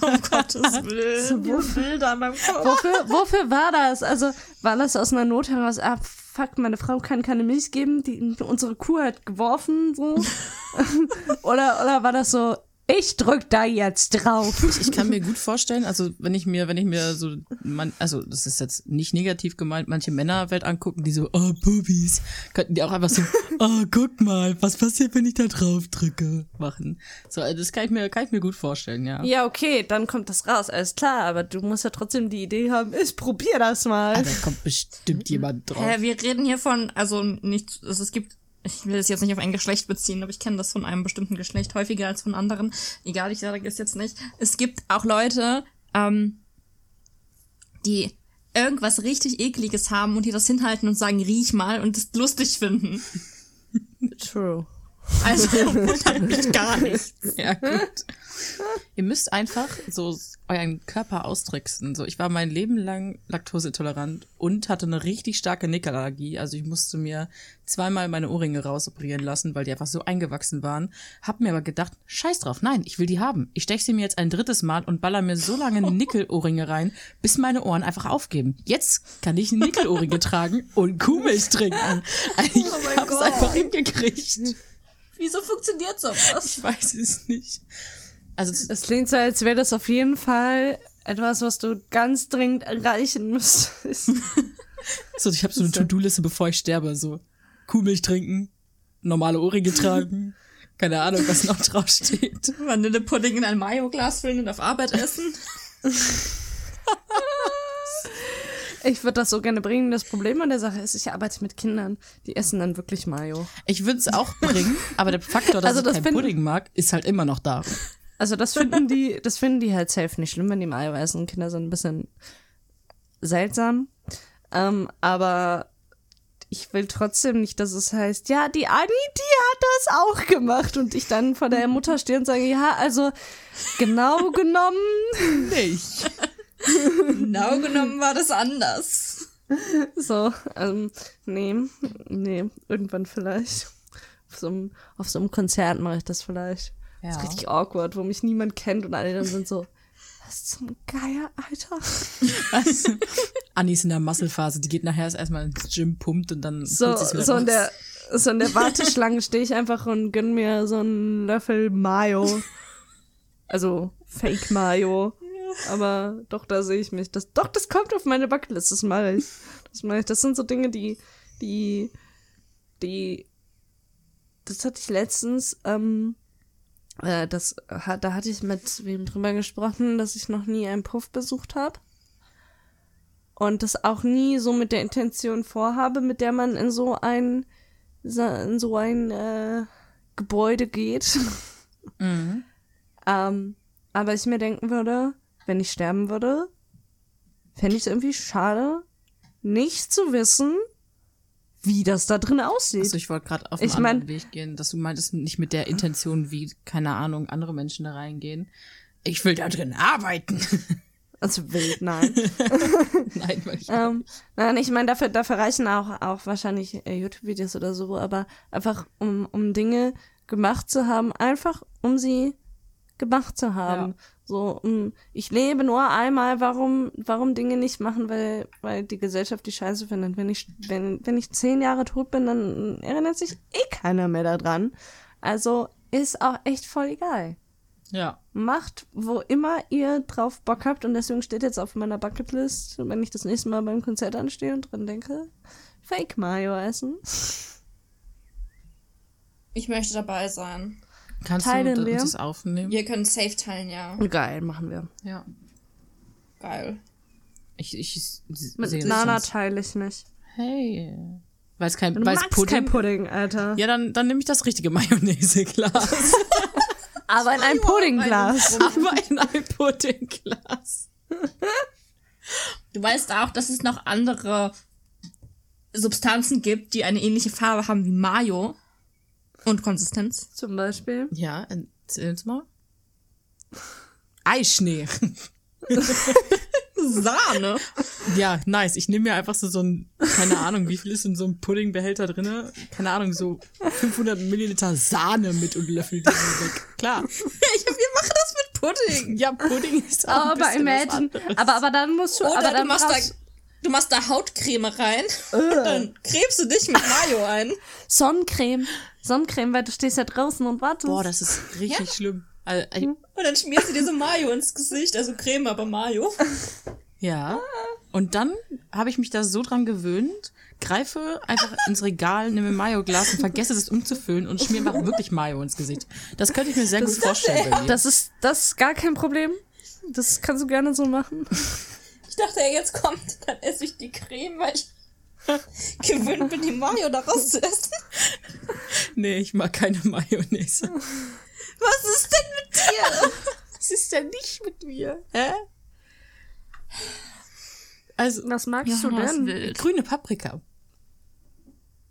um Gottes Willen.
So, wofür, wofür, wofür war das? Also, war das aus einer Not heraus, ah, fuck, meine Frau kann keine Milch geben, die, unsere Kuh hat geworfen, so? oder, oder war das so, ich drück da jetzt drauf.
Ich kann mir gut vorstellen, also wenn ich mir, wenn ich mir so, man, also das ist jetzt nicht negativ gemeint, manche Männerwelt angucken, die so, oh, Bubis, könnten die auch einfach so, oh, guck mal, was passiert, wenn ich da drauf drücke, machen. So, also das kann ich mir, kann ich mir gut vorstellen, ja.
Ja, okay, dann kommt das raus, alles klar, aber du musst ja trotzdem die Idee haben, ich probier das mal.
Ah, da kommt bestimmt jemand drauf.
Hä, wir reden hier von, also nicht, also es gibt ich will es jetzt nicht auf ein Geschlecht beziehen, aber ich kenne das von einem bestimmten Geschlecht häufiger als von anderen. Egal, ich sage es jetzt nicht. Es gibt auch Leute, ähm, die irgendwas richtig ekliges haben und die das hinhalten und sagen, riech mal und es lustig finden.
True.
Also wundert gar nichts.
Ja, gut. Ihr müsst einfach so euren Körper austricksen. So, ich war mein Leben lang laktoseintolerant und hatte eine richtig starke Nickelallergie. Also ich musste mir zweimal meine Ohrringe rausoperieren lassen, weil die einfach so eingewachsen waren. Hab mir aber gedacht, scheiß drauf, nein, ich will die haben. Ich stech sie mir jetzt ein drittes Mal und baller mir so lange Nickelohrringe rein, bis meine Ohren einfach aufgeben. Jetzt kann ich Nickelohrringe tragen und Kuhmilch trinken. Ich
Oh
hab's
Gott.
einfach hingekriegt.
Wieso funktioniert sowas?
Ich weiß es nicht. Also es-
klingt so, als wäre das auf jeden Fall etwas, was du ganz dringend erreichen müsstest.
So, ich habe so eine To-Do-Liste, bevor ich sterbe. So Kuhmilch trinken, normale Ohrringe tragen, keine Ahnung, was noch draufsteht.
Vanillepudding in ein Mayo-Glas füllen und auf Arbeit essen.
Ich würde das so gerne bringen. Das Problem an der Sache ist, ich arbeite mit Kindern. Die essen dann wirklich Mayo.
Ich würde es auch bringen, aber der Faktor, dass
Also
ich
das
kein
finden-
Pudding mag, ist halt immer noch da.
Also das finden die, das finden die halt safe nicht schlimm, wenn die Mayo essen. Kinder sind ein bisschen seltsam. Ähm, aber ich will trotzdem nicht, dass es heißt, ja, die Anni, die hat das auch gemacht. Und ich dann vor der Mutter stehe und sage, ja, also genau genommen.
Nicht.
Genau genommen war das anders.
So, ähm, nee, nee, irgendwann vielleicht. Auf so einem, auf so einem Konzert mache ich das vielleicht. Das
Ja.
ist richtig awkward, wo mich niemand kennt und alle dann sind so, was zum Geier, Alter?
Was? Anni ist in der Muskelphase, die geht nachher erst erstmal ins Gym, pumpt und dann
So, so in der, so in der Warteschlange stehe ich einfach und gönn mir so einen Löffel Mayo. Also Fake Mayo. Aber doch, da sehe ich mich. Das, doch, das kommt auf meine Bucketlist, das mache ich. Das mache ich. Das sind so Dinge, die, die, die, das hatte ich letztens, ähm, äh, das, da hatte ich mit wem drüber gesprochen, dass ich noch nie einen Puff besucht habe. Und das auch nie so mit der Intention vorhabe, mit der man in so ein, in so ein äh, Gebäude geht.
Mhm.
ähm, aber ich mir denken würde, wenn ich sterben würde, fände ich es irgendwie schade, nicht zu wissen, wie das da drin aussieht.
Also ich wollte gerade auf
Ich mein-
anderen Weg gehen, dass du meintest, nicht mit der Intention, wie, keine Ahnung, andere Menschen da reingehen. Ich will da drin arbeiten.
Also wild, nein.
Nein, weil ich
ähm, nein, ich meine, dafür, dafür reichen auch, auch wahrscheinlich äh, YouTube-Videos oder so, aber einfach um, um Dinge gemacht zu haben, einfach um sie gemacht zu haben.
Ja.
So, um, ich lebe nur einmal, warum, warum Dinge nicht machen, weil, weil die Gesellschaft die Scheiße findet. Wenn ich, wenn, wenn ich zehn Jahre tot bin, dann erinnert sich eh keiner mehr daran. Also ist auch echt voll egal
ja.
macht, wo immer ihr drauf Bock habt. Und deswegen steht jetzt auf meiner Bucketlist, wenn ich das nächste Mal beim Konzert anstehe und drin denke, Fake Mayo essen.
Ich möchte dabei sein.
Kannst
Teilen
du
wir?
uns das aufnehmen?
Wir können safe teilen, ja.
Geil, machen wir.
Ja.
Geil.
Ich, ich,
Mit
sehe das
Nana teile ich nicht.
Hey. Weil es kein,
Du
weil es
magst
Pudding.
kein Pudding, Alter.
Ja, dann, dann nehme ich das richtige Mayonnaise-Glas.
Aber in einem Puddingglas.
Aber in ein Puddingglas.
Du weißt auch, dass es noch andere Substanzen gibt, die eine ähnliche Farbe haben wie Mayo und Konsistenz.
Zum Beispiel.
Ja, erzähl uns mal. Eischnee.
Sahne.
Ja, nice. Ich nehme mir einfach so, so ein, keine Ahnung, wie viel ist in so einem Puddingbehälter drinne? Keine Ahnung, so 500 Milliliter Sahne mit und löffel die weg. Klar.
Ich, wir machen das mit Pudding.
Ja, Pudding ist auch ein
Aber
bisschen was
imagine,
anderes.
aber, aber dann musst du,
Oder
aber
du
dann
machst, da, du machst da Hautcreme rein und dann krebst du dich mit Mayo ein.
Sonnencreme, Sonnencreme, weil du stehst ja draußen und wartest.
Boah, das ist richtig schlimm. Also, ich-
Und dann schmierst du dir so Mayo ins Gesicht, also Creme, aber Mayo.
ja. Und dann habe ich mich da so dran gewöhnt, greife einfach ins Regal, nehme ein Mayo-Glas und vergesse es umzufüllen und schmier einfach wirklich Mayo ins Gesicht. Das könnte ich mir sehr gut vorstellen.
Das ist, das ist gar kein Problem. Das kannst du gerne so machen.
Ich dachte, ja, jetzt kommt, dann esse ich die Creme, weil ich gewöhnt bin, die Mayo daraus zu essen.
Nee, ich mag keine Mayonnaise.
Was ist denn mit dir?
Was ist denn nicht mit mir? Hä? Also,
Was magst
Ja,
du denn?
grüne Paprika.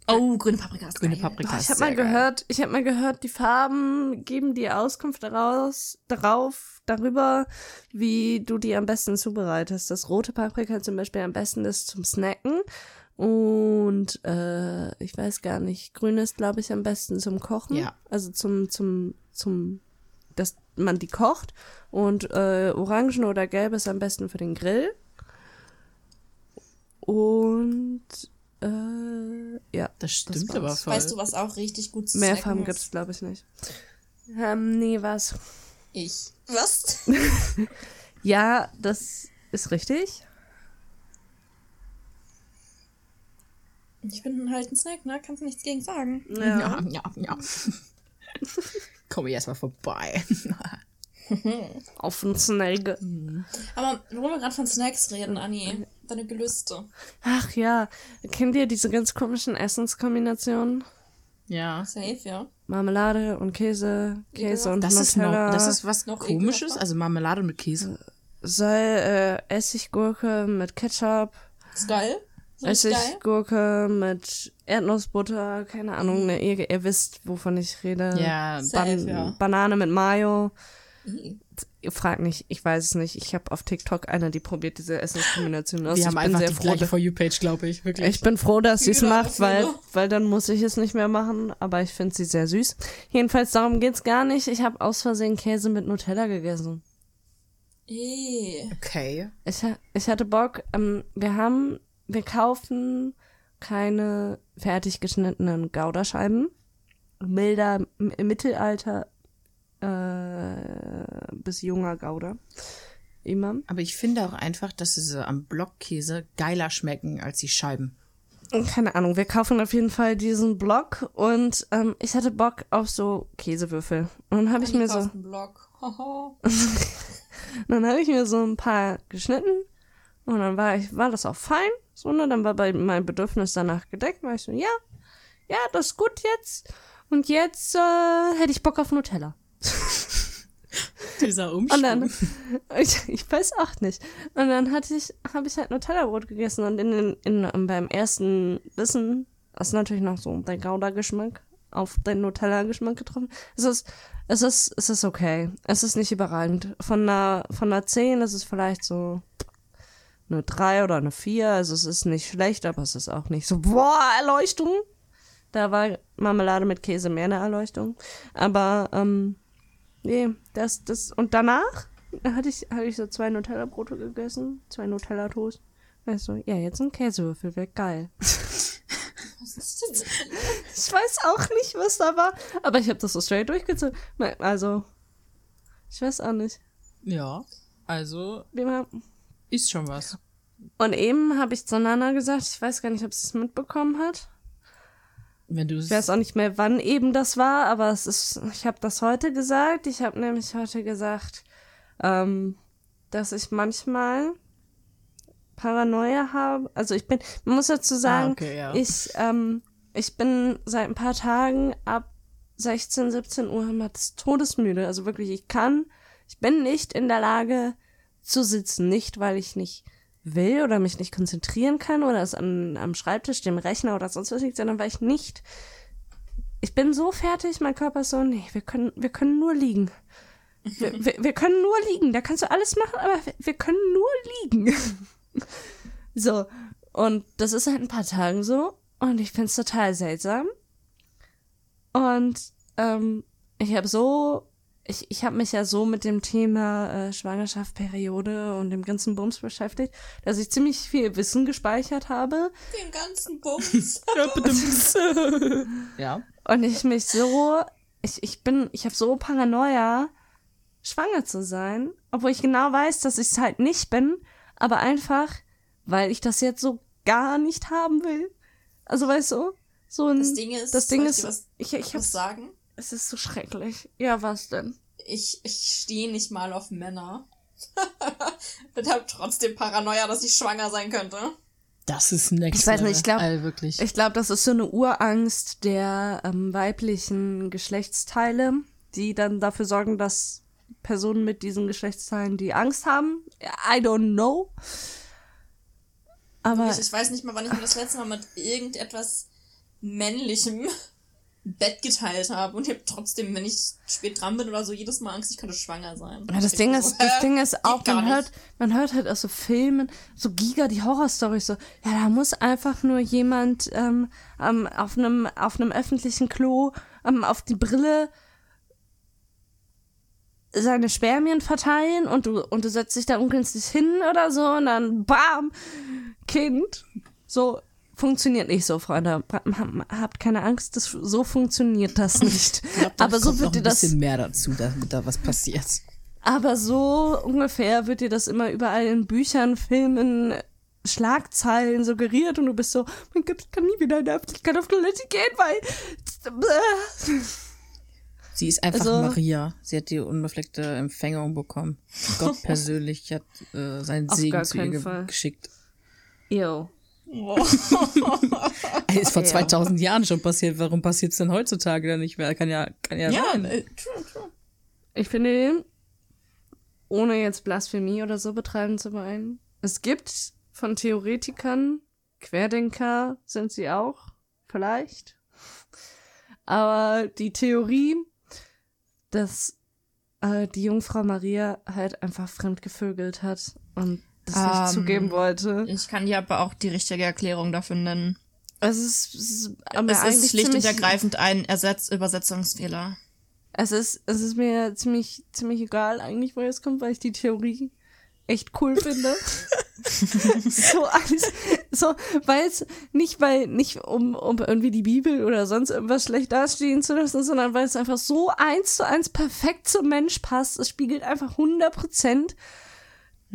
Oh, grüne Paprika ist
Grüne
geil.
Paprika
Ich
ist
habe mal
geil.
gehört, ich habe mal gehört, die Farben geben dir Auskunft daraus, darauf, darüber, wie du die am besten zubereitest. Das rote Paprika zum Beispiel am besten ist zum Snacken und äh, ich weiß gar nicht, grün ist glaube ich am besten zum Kochen.
Ja.
Also zum zum zum, dass man die kocht und äh, Orangen oder Gelb ist am besten für den Grill. Und äh, ja.
Das stimmt
war's.
aber voll.
Weißt du, was auch richtig gut zu
Mehr Farben
ist?
gibt's glaube ich nicht. Ähm, nee, was?
Ich. Was?
Ja, das ist richtig.
Ich bin halt ein Snack, ne? Kannst du nichts gegen sagen.
Ja, ja, ja. Komm ich erstmal vorbei.
Auf den Snake.
Aber wo wir gerade von Snacks reden, Anni, deine Gelüste.
Ach ja, kennt ihr diese ganz komischen Essenskombinationen?
Ja.
Safe, ja.
Marmelade und Käse, Käse und
Das ist, noch,
Nutella.
das ist was
Noch
komisches, also Marmelade mit Käse.
Sal äh, Essiggurke mit Ketchup,
Ist geil. So.
Essiggurke mit Erdnussbutter, keine Ahnung, ne, ihr, ihr wisst, wovon ich rede.
Ja,
Safe,
Ban
ja.
Banane mit Mayo. Ihr fragt nicht, ich weiß es nicht. Ich habe auf TikTok einer, die probiert diese Essenskombination aus.
Wir
ich
haben
bin
einfach
sehr
die
froh,
gleiche
dass-
For You-Page, glaube ich, wirklich.
Ich bin froh, dass sie es macht, weil, weil dann muss ich es nicht mehr machen. Aber ich finde sie sehr süß. Jedenfalls, darum geht's gar nicht. Ich habe aus Versehen Käse mit Nutella gegessen.
Okay.
Ich, ich hatte Bock, ähm, wir haben, wir kaufen keine fertig geschnittenen Goudascheiben. Milder, im Mittelalter äh, bis junger Gouda. Immer.
Aber ich finde auch einfach, dass diese am Blockkäse geiler schmecken als die Scheiben.
Keine Ahnung, wir kaufen auf jeden Fall diesen Block und ähm, ich hatte Bock auf so Käsewürfel. Und dann habe ich mir so.
Haha.
dann habe ich mir so ein paar geschnitten und dann war ich, war das auch fein. So, ne, dann war bei mein Bedürfnis danach gedeckt, war ich so, ja, ja, das ist gut jetzt. Und jetzt äh, hätte ich Bock auf Nutella.
Dieser Umschwung.
dann, ich, ich weiß auch nicht. Und dann hatte ich, habe ich halt Nutella-Brot gegessen und in, in, in, beim ersten Bissen ist natürlich noch so der Gouda-Geschmack auf den Nutella-Geschmack getroffen. Es ist, es ist, es ist okay. Es ist nicht überragend. Von einer, von einer 10 ist es vielleicht so eine 3 oder eine 4. Also es ist nicht schlecht, aber es ist auch nicht so, boah, Erleuchtung. Da war Marmelade mit Käse mehr eine Erleuchtung. Aber, ähm, Nee, das, das, und danach hatte ich, hatte ich so zwei Nutella-Brote gegessen, zwei Nutella-Toast. Weißt du, ja, jetzt ein Käsewürfel, wäre geil. Ich weiß auch nicht, was da war, aber ich habe das so straight durchgezogen. Also, ich weiß auch nicht.
Ja, also
Wie man-
ist schon was.
Und eben habe ich zu Nana gesagt, ich weiß gar nicht, ob sie es mitbekommen hat.
Wenn du
Ich weiß auch nicht mehr, wann eben das war, aber es ist, ich habe das heute gesagt. Ich habe nämlich heute gesagt, ähm, dass ich manchmal Paranoia habe. Also ich bin, man muss dazu sagen,
Ah, okay, ja.
ich, ähm, ich bin seit ein paar Tagen ab 16, 17 Uhr immer des Todesmüde. Also wirklich, ich kann, ich bin nicht in der Lage zu sitzen. Nicht, weil ich nicht will oder mich nicht konzentrieren kann oder es an, am Schreibtisch, dem Rechner oder sonst was liegt, sondern weil ich nicht. Ich bin so fertig, mein Körper ist so, nee, wir können, wir können nur liegen. Wir, wir, wir können nur liegen. Da kannst du alles machen, aber wir, wir können nur liegen. so. Und das ist seit ein paar Tagen so. Und ich find's total seltsam. Und ähm, ich habe so, ich, ich habe mich ja so mit dem Thema äh, Schwangerschaft, Periode und dem ganzen Bums beschäftigt, dass ich ziemlich viel Wissen gespeichert habe.
Den ganzen Bums.
Ja.
Und ich mich so, ich, ich bin, ich habe so Paranoia, schwanger zu sein, obwohl ich genau weiß, dass ich es halt nicht bin, aber einfach, weil ich das jetzt so gar nicht haben will. Also weißt du, so ein,
Das Ding ist,
das Ding ist,
was,
ich, ich
was
hab's,
sagen?
Es ist so schrecklich. Ja, was denn?
Ich, ich stehe nicht mal auf Männer. Und hab trotzdem Paranoia, dass ich schwanger sein könnte.
Das ist next
Ich weiß nicht, ich glaub-
wirklich.
Ich glaube, das ist so eine Urangst der ähm, weiblichen Geschlechtsteile, die dann dafür sorgen, dass Personen mit diesen Geschlechtsteilen die Angst haben. I don't know. Aber
Ich, ich weiß nicht mal, wann ich mir das letzte Mal mit irgendetwas männlichem Bett geteilt habe. Und ich habe trotzdem, wenn ich spät dran bin oder so, jedes Mal Angst, ich könnte schwanger sein.
Ja, das Ding
so,
ist, das? Ding ist auch, man hört, man hört halt aus so Filmen, so Giga, die Horrorstories so, ja, da muss einfach nur jemand ähm, ähm, auf einem auf einem öffentlichen Klo ähm, auf die Brille seine Spermien verteilen und du und du setzt dich da ungünstig hin oder so und dann bam Kind. So funktioniert nicht so, Freunde. Habt keine Angst, das, so funktioniert das nicht.
Ich glaub,
Aber so wird
noch
dir
ein
das
bisschen mehr dazu, damit da was passiert.
aber so ungefähr wird dir das immer überall in Büchern, Filmen, Schlagzeilen suggeriert und du bist so, mein Gott, ich kann nie wieder in der Öffentlichkeit auf Toilette gehen, weil.
Sie ist einfach
Also-
Maria. Sie hat die unbefleckte Empfängung bekommen. Gott persönlich hat äh, seinen Segen zu ihr
Fall.
geschickt.
Ew.
Ey, ist vor
Ja.
2000 Jahren schon passiert. Warum passiert es denn heutzutage dann nicht mehr? Kann ja, kann ja,
Ja,
sein.
äh, true, true.
Ich finde, ohne jetzt Blasphemie oder so betreiben zu wollen, es gibt von Theoretikern, Querdenker sind sie auch, vielleicht. Aber die Theorie, dass äh, die Jungfrau Maria halt einfach fremdgevögelt hat und das nicht
Ähm,
zugeben wollte.
Ich kann dir aber auch die richtige Erklärung dafür nennen.
Es ist, es ist, aber
es ist schlicht und ergreifend ein Ersatz-Übersetzungsfehler.
Es ist, es ist mir ziemlich, ziemlich egal eigentlich, woher es kommt, weil ich die Theorie echt cool finde. so alles, so, weil es nicht, weil, nicht um, um irgendwie die Bibel oder sonst irgendwas schlecht dastehen zu lassen, sondern weil es einfach so eins zu eins perfekt zum Mensch passt. Es spiegelt einfach 100 Prozent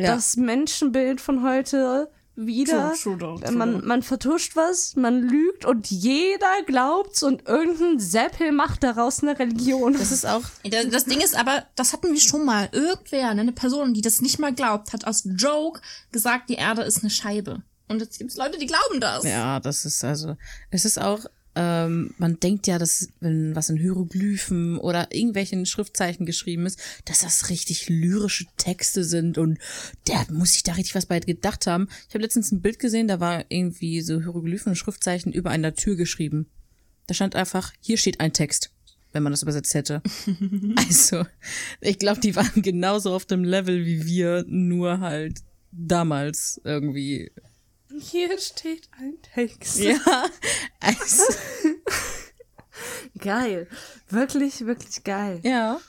Ja.
das Menschenbild von heute wieder.
True, true, true.
Man, man vertuscht was, man lügt und jeder glaubt's und irgendein Seppel macht daraus eine Religion.
Das ist auch,
Das, das Ding ist aber, das hatten wir schon mal. Irgendwer, ne, eine Person, die das nicht mal glaubt, hat aus Joke gesagt, die Erde ist eine Scheibe. Und jetzt gibt's Leute, die glauben das.
ja, das ist also, es ist auch, ähm, man denkt ja, dass wenn was in Hieroglyphen oder irgendwelchen Schriftzeichen geschrieben ist, dass das richtig lyrische Texte sind und der muss sich da richtig was bei gedacht haben. Ich habe letztens ein Bild gesehen, da war irgendwie so Hieroglyphen und Schriftzeichen über einer Tür geschrieben. Da stand einfach, hier steht ein Text, wenn man das übersetzt hätte. also, ich glaube, die waren genauso auf dem Level wie wir, nur halt damals irgendwie.
Hier steht ein Text.
Ja, also,
Geil. Wirklich, wirklich geil.
ja.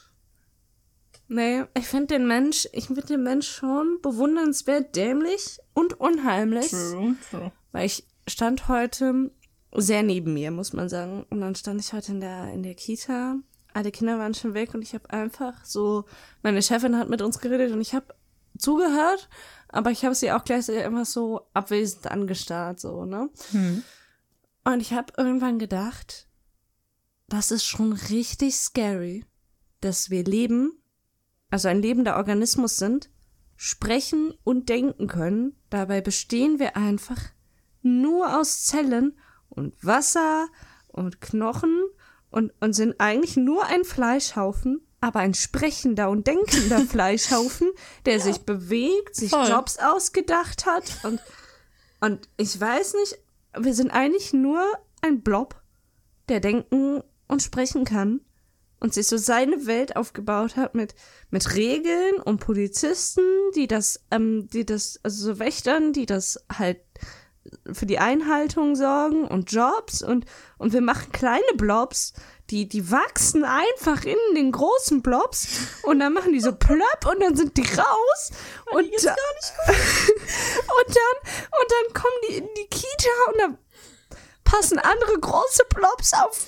Nee, ich finde den Mensch, ich finde den Mensch schon bewundernswert dämlich und unheimlich.
True, true.
Weil ich stand heute sehr neben mir, muss man sagen. Und dann stand ich heute in der, in der Kita. Alle Kinder waren schon weg und ich habe einfach so, meine Chefin hat mit uns geredet und ich habe zugehört, aber ich habe sie auch gleichzeitig immer so abwesend angestarrt, so, ne? Und ich habe irgendwann gedacht, das ist schon richtig scary, dass wir leben, also ein lebender Organismus sind, sprechen und denken können. Dabei bestehen wir einfach nur aus Zellen und Wasser und Knochen und, und sind eigentlich nur ein Fleischhaufen, aber ein sprechender und denkender Fleischhaufen, der sich bewegt, sich
Voll.
Jobs ausgedacht hat und, und ich weiß nicht, wir sind eigentlich nur ein Blob, der denken und sprechen kann und sich so seine Welt aufgebaut hat mit, mit Regeln und Polizisten, die das, ähm, die das, also so Wächtern, die das halt für die Einhaltung sorgen und Jobs und, und wir machen kleine Blobs, die, die wachsen einfach in den großen Blobs und dann machen die so plöpp und dann sind die raus und, da, und dann und dann kommen die in die Kita und dann passen andere große Blobs auf,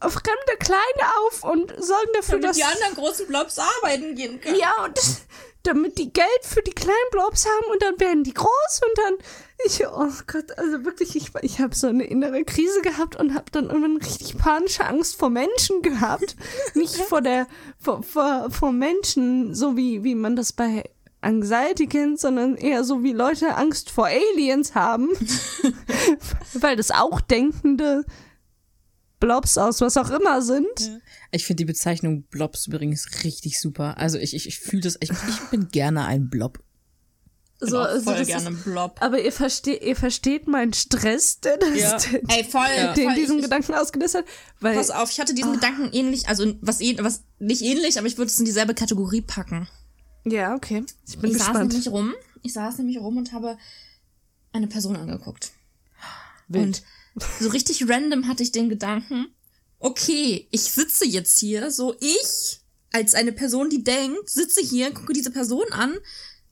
fremde Kleine auf und sorgen dafür, dass
anderen großen Blobs arbeiten gehen können.
ja, und damit die Geld für die kleinen Blobs haben und dann werden die groß und dann ich oh Gott, also wirklich ich ich habe so eine innere Krise gehabt und habe dann irgendwann richtig panische Angst vor Menschen gehabt, nicht vor der vor, vor, vor Menschen, so wie wie man das bei Anxiety kennt, sondern eher so wie Leute Angst vor Aliens haben, weil das auch denkende Blobs aus was auch immer sind.
Ich finde die Bezeichnung Blobs übrigens richtig super. Also ich, ich, ich fühle das, ich, ich bin gerne ein Blob.
Ich
So, also
voll gerne
ist-
ein Blob.
Aber ihr versteht, ihr versteht meinen Stress, der das,
Ja.
den,
Ey, voll.
den
voll.
diesen
ich,
Gedanken ausgelöst hat. Weil,
Pass auf, ich hatte diesen Gedanken ähnlich, also was, was nicht ähnlich, aber ich würde es in dieselbe Kategorie packen.
ja, okay. Ich bin
Ich saß
gespannt.
nämlich rum, ich saß nämlich rum und habe eine Person angeguckt. Und so richtig random hatte ich den Gedanken, okay, ich sitze jetzt hier, so ich als eine Person, die denkt, sitze hier, gucke diese Person an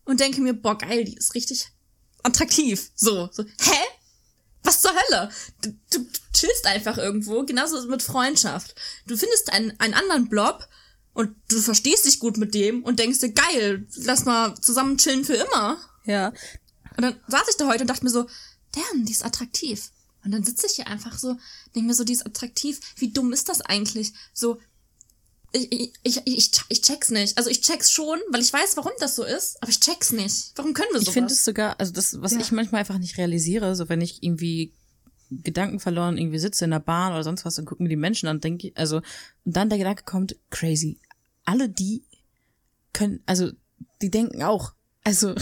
und denke mir, boah, geil, die ist richtig attraktiv. So, so, hä? Was zur Hölle? Du, du, chillst einfach irgendwo, genauso mit Freundschaft. Du findest einen, einen anderen Blob und du verstehst dich gut mit dem und denkst dir, geil, lass mal zusammen chillen für immer.
Ja.
Und dann saß ich da heute und dachte mir so, damn, die ist attraktiv. Und dann sitze ich hier einfach so, denke mir so, die ist attraktiv. Wie dumm ist das eigentlich? So, ich, ich, ich, ich, ich check's nicht. Also ich check's schon, weil ich weiß, warum das so ist, aber ich check's nicht. Warum können wir
Ich
sowas?
finde es sogar, also das, was
Ja.
ich manchmal einfach nicht realisiere, so wenn ich irgendwie Gedanken verloren irgendwie sitze in der Bahn oder sonst was und gucke mir die Menschen an, denke ich, also und dann der Gedanke kommt, crazy. Alle die können, also die denken auch. Also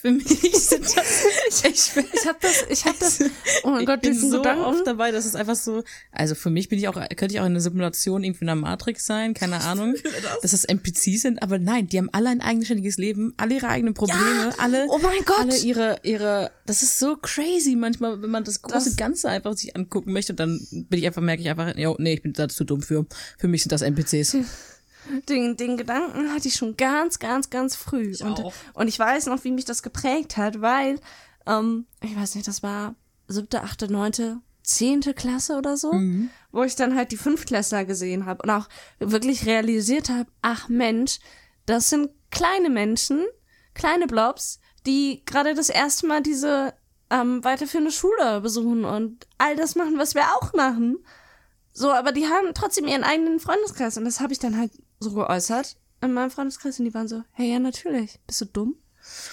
für mich sind das, ich, bin-
ich hab das, ich hab das, oh mein
ich
Gott,
bin
diesen
so
Gedanken.
oft dabei, dass es einfach so, also für mich bin ich auch, könnte ich auch in einer Simulation irgendwie in einer Matrix sein, keine Ahnung, dass das NPCs sind, aber nein, die haben alle ein eigenständiges Leben, alle ihre eigenen Probleme, alle,
oh mein Gott.
alle ihre, ihre, das ist so crazy manchmal, wenn man das große
Das-
Ganze einfach sich angucken möchte und dann bin ich einfach, merke ich einfach, jo, nee, ich bin da zu dumm für. Für mich sind das NPCs.
Den, den Gedanken hatte ich schon ganz, ganz, ganz früh. und,
auch.
und ich weiß noch, wie mich das geprägt hat, weil, ähm, ich weiß nicht, das war siebte, achte, neunte, zehnte Klasse oder so, wo ich dann halt die Fünftklässler gesehen habe und auch wirklich realisiert habe, ach Mensch, das sind kleine Menschen, kleine Blobs, die gerade das erste Mal diese ähm, weiterführende Schule besuchen und all das machen, was wir auch machen. So, aber die haben trotzdem ihren eigenen Freundeskreis und das habe ich dann halt so geäußert in meinem Freundeskreis und die waren so, hey, ja, natürlich, bist du dumm?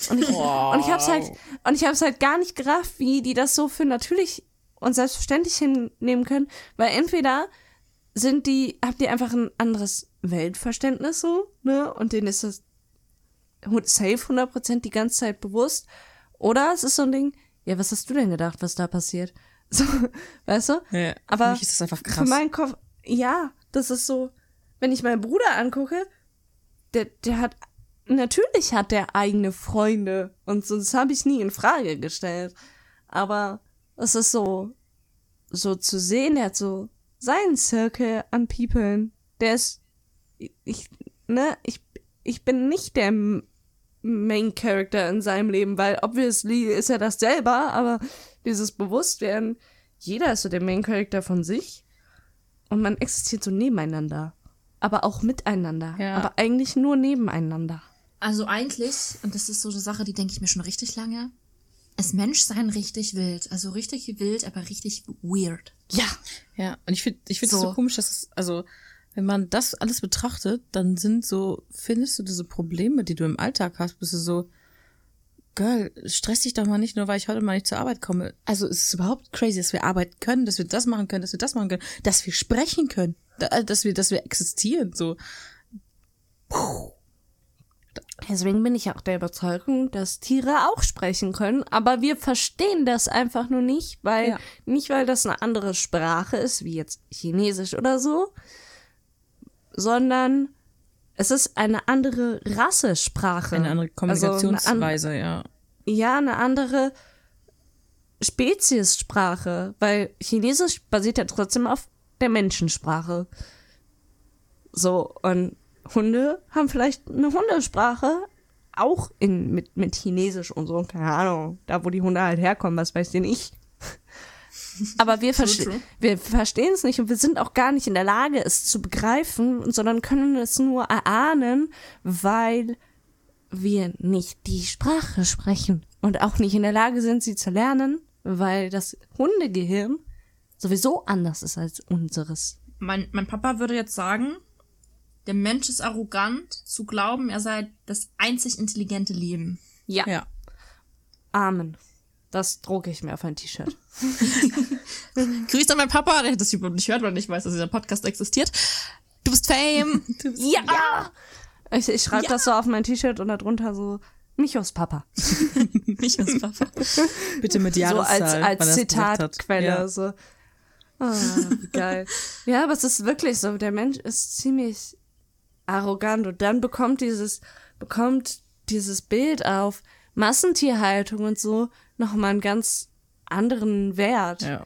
Und ich, und ich hab's halt, und ich hab's halt gar nicht gerafft, wie die das so für natürlich und selbstverständlich hinnehmen können, weil entweder sind die, habt ihr einfach ein anderes Weltverständnis so, ne, und denen ist das safe 100% die ganze Zeit bewusst, oder es ist so ein Ding, ja, was hast du denn gedacht, was da passiert? So, weißt du?
Ja, für
Aber
mich ist das einfach
Für
krass.
meinen Kopf, ja, das ist so, wenn ich meinen Bruder angucke, der, der hat, natürlich hat der eigene Freunde und so, das habe ich nie in Frage gestellt. Aber es ist so, so zu sehen, der hat so seinen Circle an People, der ist, ich, ne, ich, ich bin nicht der Main Character in seinem Leben, weil obviously ist er das selber, aber dieses Bewusstwerden, jeder ist so der Main Character von sich und man existiert so nebeneinander, aber auch miteinander,
Ja.
aber eigentlich nur nebeneinander.
Also eigentlich, und das ist so eine Sache, die denke ich mir schon richtig lange, ist Menschsein richtig wild. Also richtig wild, aber richtig weird.
Ja,
Ja, und ich finde ich finde es
So.
so komisch, dass es, also, wenn man das alles betrachtet, dann sind so, findest du diese Probleme, die du im Alltag hast, bist du so, Girl, stress dich doch mal nicht, nur weil ich heute mal nicht zur Arbeit komme. Also es ist überhaupt crazy, dass wir arbeiten können, dass wir das machen können, dass wir das machen können, dass wir sprechen können, dass wir, dass wir existieren, so.
deswegen bin ich auch der Überzeugung, dass Tiere auch sprechen können, aber wir verstehen das einfach nur nicht, weil
Ja.
nicht weil das eine andere Sprache ist, wie jetzt Chinesisch oder so, sondern es ist eine andere Rassesprache.
Eine andere
Also eine an-
Kommunikationsweise, ja.
ja, eine andere Speziessprache, weil Chinesisch basiert ja trotzdem auf der Menschensprache. So, und Hunde haben vielleicht eine Hundesprache, auch in, mit, mit Chinesisch und so, keine Ahnung, da wo die Hunde halt herkommen, was weiß denn ich. Aber wir, verste wir verstehen es nicht und wir sind auch gar nicht in der Lage, es zu begreifen, sondern können es nur erahnen, weil wir nicht die Sprache sprechen und auch nicht in der Lage sind, sie zu lernen, weil das Hundegehirn sowieso anders ist als unseres.
Mein, mein Papa würde jetzt sagen, der Mensch ist arrogant zu glauben, er sei das einzig intelligente Leben.
Ja.
Ja.
Amen. Das drucke ich mir auf ein T-Shirt.
Grüß an meinen Papa, der das überhaupt nicht hört, weil ich weiß, dass dieser Podcast existiert. Du bist Fame.
Ja! Ich, ich schreibe
Ja.
das so auf mein T-Shirt und darunter so Michos Papa.
Mich als Papa.
Bitte mit
So
Jahreszahl.
als,
wann
als
er das gesagt hat.
Zitatquelle.
Ja.
So. Ah, wie geil. ja, aber es ist wirklich so. Der Mensch ist ziemlich arrogant und dann bekommt dieses, bekommt dieses Bild auf Massentierhaltung und so nochmal einen ganz anderen Wert.
Ja.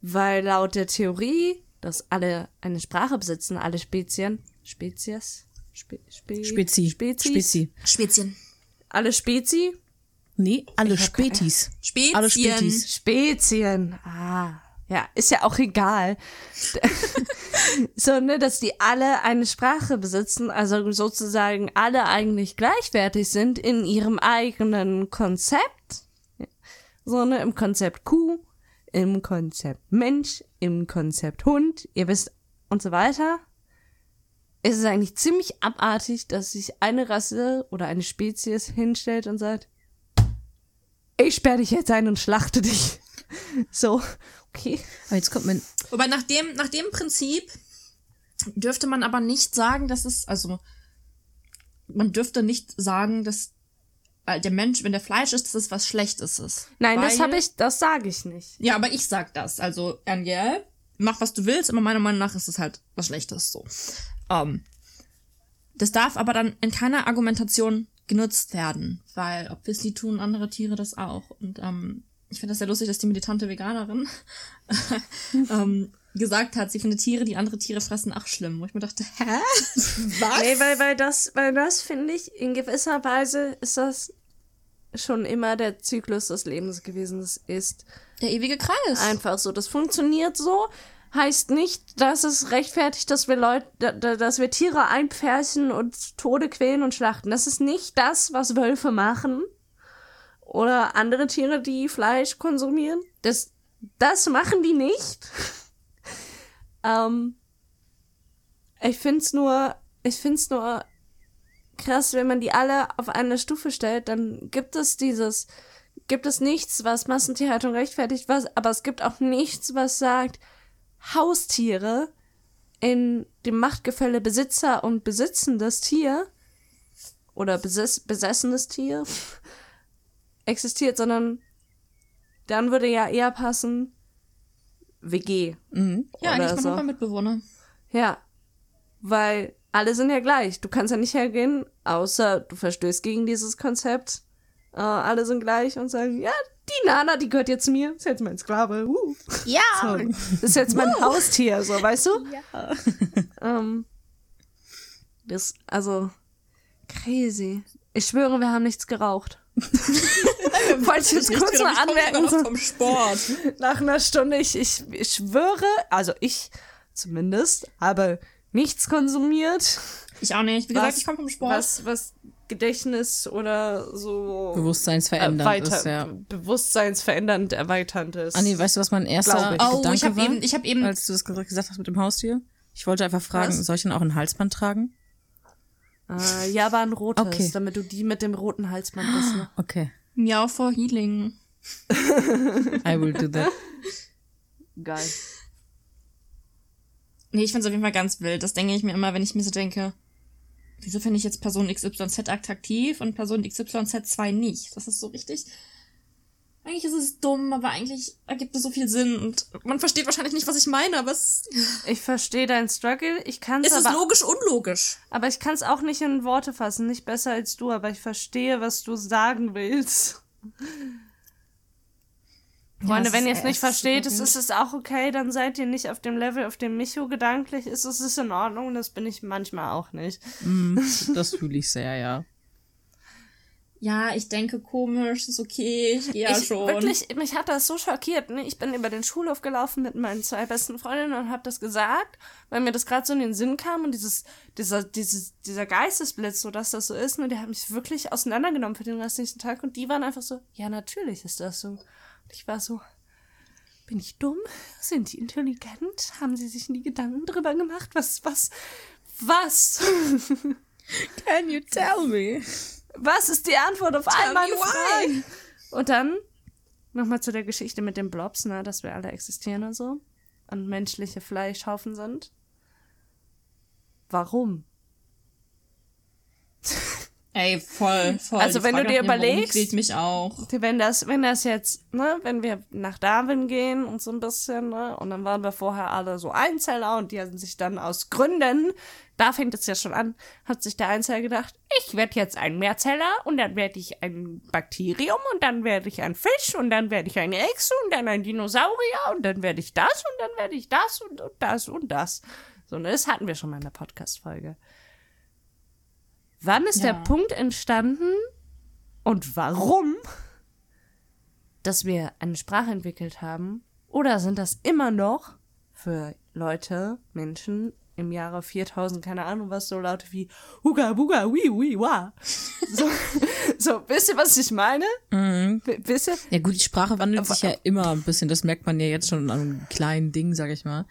Weil laut der Theorie, dass alle eine Sprache besitzen, alle Spezien, Spezies, Spe, Spe,
Spezi.
Spezies,
Spezi.
Spezien.
alle Spezi,
Nee, alle Spätis.
Spezien.
Alle Spätis.
Spezien. Ah, ja, ist ja auch egal. so, ne, dass die alle eine Sprache besitzen, also sozusagen alle eigentlich gleichwertig sind in ihrem eigenen Konzept. So, ne, im Konzept Kuh, im Konzept Mensch, im Konzept Hund, ihr wisst, und so weiter. Es ist eigentlich ziemlich abartig, dass sich eine Rasse oder eine Spezies hinstellt und sagt, ich sperre dich jetzt ein und schlachte dich. So, okay.
Aber jetzt kommt mein.
Wobei nach dem, nach dem Prinzip dürfte man aber nicht sagen, dass es, also man dürfte nicht sagen, dass äh, der Mensch, wenn der Fleisch ist, dass es was Schlechtes ist.
Nein, das
Weil-
habe ich, das sage ich nicht.
Ja, aber ich sag das. Also, Angel, mach was du willst, aber meiner Meinung nach ist es halt was Schlechtes so. Ähm, das darf aber dann in keiner Argumentation genutzt werden, weil obviously tun andere Tiere das auch. Und ähm, ich finde das sehr lustig, dass die militante Veganerin ähm, gesagt hat, sie findet Tiere, die andere Tiere fressen, ach schlimm. Wo ich mir dachte, hä? Was?
Nee, weil, weil das, weil das finde ich, in gewisser Weise ist das schon immer der Zyklus des Lebens gewesen. Das ist
Der ewige Kreis.
einfach so. Das funktioniert so. Heißt nicht, dass es rechtfertigt, dass wir Leute, da- da- dass wir Tiere einpferchen und Tode quälen und schlachten. Das ist nicht das, was Wölfe machen. Oder andere Tiere, die Fleisch konsumieren. Das, das machen die nicht. ähm, ich find's nur, ich find's nur krass, wenn man die alle auf eine Stufe stellt, dann gibt es dieses, gibt es nichts, was Massentierhaltung rechtfertigt, was, aber es gibt auch nichts, was sagt, Haustiere in dem Machtgefälle Besitzer und besitzendes Tier oder besess besessenes Tier existiert, sondern dann würde ja eher passen WG.
Mhm.
ja, eigentlich
so.
Nachbarmitbewohner.
Ja. Weil alle sind ja gleich. Du kannst ja nicht hergehen, außer du verstößt gegen dieses Konzept. Äh, alle sind gleich und sagen, ja, die Nana, die gehört jetzt mir. Ist jetzt mein Sklave. Uh.
Ja.
So. Das ist jetzt mein Haustier, so, weißt du?
Ja.
Ähm, das, also, crazy. Ich schwöre, wir haben nichts geraucht. Wollte ich jetzt kurz mal anmerken, so
vom Sport.
nach einer Stunde. Ich, ich, ich schwöre, also ich zumindest, habe nichts konsumiert,
Ich auch nicht. Wie gesagt,
Was-
ich komme vom Sport.
was, was Gedächtnis oder so
Bewusstseinsverändernd
erweiter-
ist, ja.
bewusstseinsverändernd erweiternd ist.
Anni, weißt du, was mein erster
ich.
Oh,
Gedanke
ich habe
war,
eben, ich habe eben,
als du das ge- gesagt hast mit dem Haustier? Ich wollte einfach fragen,
Was?
soll ich denn auch ein Halsband tragen?
Äh, ja, aber ein rotes,
Okay.
damit du die mit dem roten Halsband bist. Ne?
Okay,
Miau for Healing.
I will do that.
Geil.
Nee, ich find's auf jeden Fall ganz wild. Das denke ich mir immer, wenn ich mir so denke, wieso finde ich jetzt Person XYZ attraktiv und Person XYZ2 nicht? Das ist so richtig. eigentlich ist es dumm, aber eigentlich ergibt es so viel Sinn und man versteht wahrscheinlich nicht, was ich meine, aber es
Ich verstehe deinen Struggle. Ich kann es
ist es
aber,
logisch unlogisch.
aber ich kann es auch nicht in Worte fassen. Nicht besser als du, aber ich verstehe, was du sagen willst. Freunde,
es
wenn ihr es nicht versteht, ist, ist es auch okay, dann seid ihr nicht auf dem Level, auf dem Micho gedanklich ist. Es ist in Ordnung, das bin ich manchmal auch nicht.
Das fühle ich sehr, ja.
Ja, ich denke komisch, ist okay, ich gehe ja
ich,
schon.
Wirklich, mich hat das so schockiert. Ne? Ich bin über den Schulhof gelaufen mit meinen zwei besten Freundinnen und habe das gesagt, weil mir das gerade so in den Sinn kam und dieses, dieser, dieses, dieser Geistesblitz, so dass das so ist, ne, der hat mich wirklich auseinandergenommen für den restlichen Tag und die waren einfach so, ja, natürlich ist das so. Ich war so, bin ich dumm? Sind die intelligent? Haben sie sich nie Gedanken drüber gemacht? Was, was, was?
Can you tell me?
Was ist die Antwort auf all
me
meine. Fragen? Und dann nochmal zu der Geschichte mit den Blobs, ne, dass wir alle existieren und so und menschliche Fleischhaufen sind. Warum?
Ey, voll, voll.
Also, wenn du dir überlegst-
mich auch.
Wenn das, wenn das jetzt, ne, wenn wir nach Darwin gehen und so ein bisschen, ne, und dann waren wir vorher alle so Einzeller und die haben sich dann aus Gründen, da fängt es ja schon an, hat sich der Einzeller gedacht, ich werde jetzt ein Mehrzeller und dann werde ich ein Bakterium und dann werde ich ein Fisch und dann werde ich eine Echse und dann ein Dinosaurier und dann werde ich das und dann werde ich das und, und das und das. So, ne, das hatten wir schon mal in der Podcast-Folge. Wann ist
Ja.
der Punkt entstanden und warum, dass wir eine Sprache entwickelt haben? Oder sind das immer noch für Leute, Menschen im Jahre 4000, keine Ahnung was, so Laute wie Huga Buga Wi Wi Wa? So, so, wisst ihr, was ich meine? W- Wisst ihr?
Ja gut, die Sprache wandelt sich ja immer ein bisschen. Das merkt man ja jetzt schon an einem kleinen Ding, sag ich mal.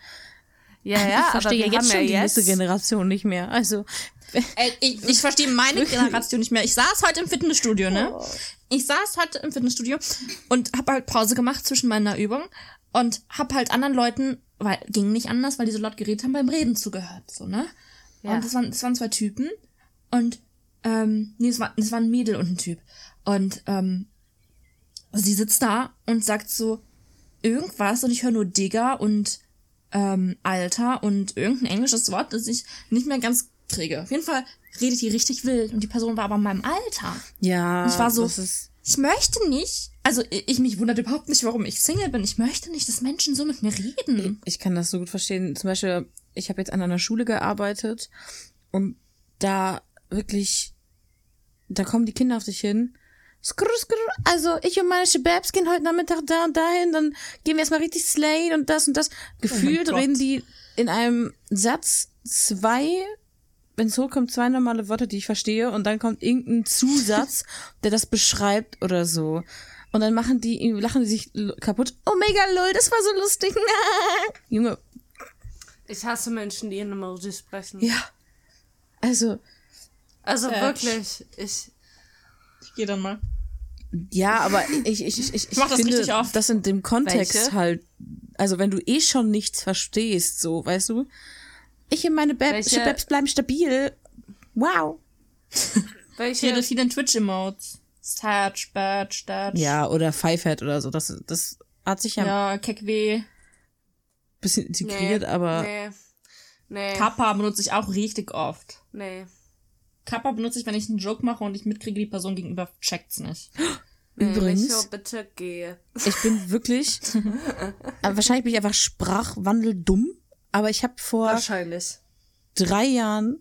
Ja, ja,
ich verstehe jetzt schon
ja
die
jetzt,
nächste Generation nicht mehr. Also,
Ey, ich, ich verstehe meine Generation nicht mehr. Ich saß heute im Fitnessstudio, ne?
Oh.
Ich saß heute im Fitnessstudio und hab halt Pause gemacht zwischen meiner Übung und hab halt anderen Leuten, weil ging nicht anders, weil die so laut geredet haben, beim Reden zugehört, so, ne?
Ja.
Und das waren, das waren zwei Typen und ähm, nee, es war, es war ein Mädel und ein Typ. Und ähm, sie sitzt da und sagt so irgendwas und ich höre nur Digger und ähm, Alter und irgendein englisches Wort, das ich nicht mehr ganz kriege. Auf jeden Fall redet die richtig wild und die Person war aber in meinem Alter.
ja,
Ich war so-
das ist,
Ich möchte nicht, also ich, ich mich wundert überhaupt nicht, warum ich Single bin. Ich möchte nicht, dass Menschen so mit mir reden.
ich kann das so gut verstehen. Zum Beispiel, ich habe jetzt an einer Schule gearbeitet und da wirklich, da kommen die Kinder auf dich hin. Skrr, skrr, also ich und meine Shababs gehen heute Nachmittag da und dahin, dann gehen wir erstmal richtig slayen und das und das. Gefühlt
Gott.
reden die in einem Satz zwei, wenn es hochkommt, zwei normale Wörter, die ich verstehe und dann kommt irgendein Zusatz, der das beschreibt oder so. Und dann machen die, lachen die sich kaputt. Oh mega lol, das war so lustig. Junge,
Ich hasse Menschen, die in Emojis sprechen.
ja. Also,
Also
Äh,
wirklich, ich,
Ich gehe dann mal.
Ja, aber ich, ich, ich, ich, ich
mach das
finde,
richtig oft.
das in dem Kontext
Welche?
halt, also wenn du eh schon nichts verstehst, so, weißt du? Ich und meine Bab
Welche?
Babs bleiben stabil. Wow.
Ich
welche,
rede viel in Twitch-Emotes. Satch, Batch, Datch.
Ja, oder Fivehead oder so. Das, das hat sich ja,
Ja, Kekwe.
bisschen integriert, aber
Nee. Nee.
Kappa benutze ich auch richtig oft.
nee.
Kappa benutze ich, wenn ich einen Joke mache und ich mitkriege, die Person gegenüber checkt's nicht.
Übrigens-
Micho, bitte geh.
ich bin wirklich, wahrscheinlich bin ich einfach sprachwandeldumm, aber ich habe vor
Wahrscheinlich.
drei Jahren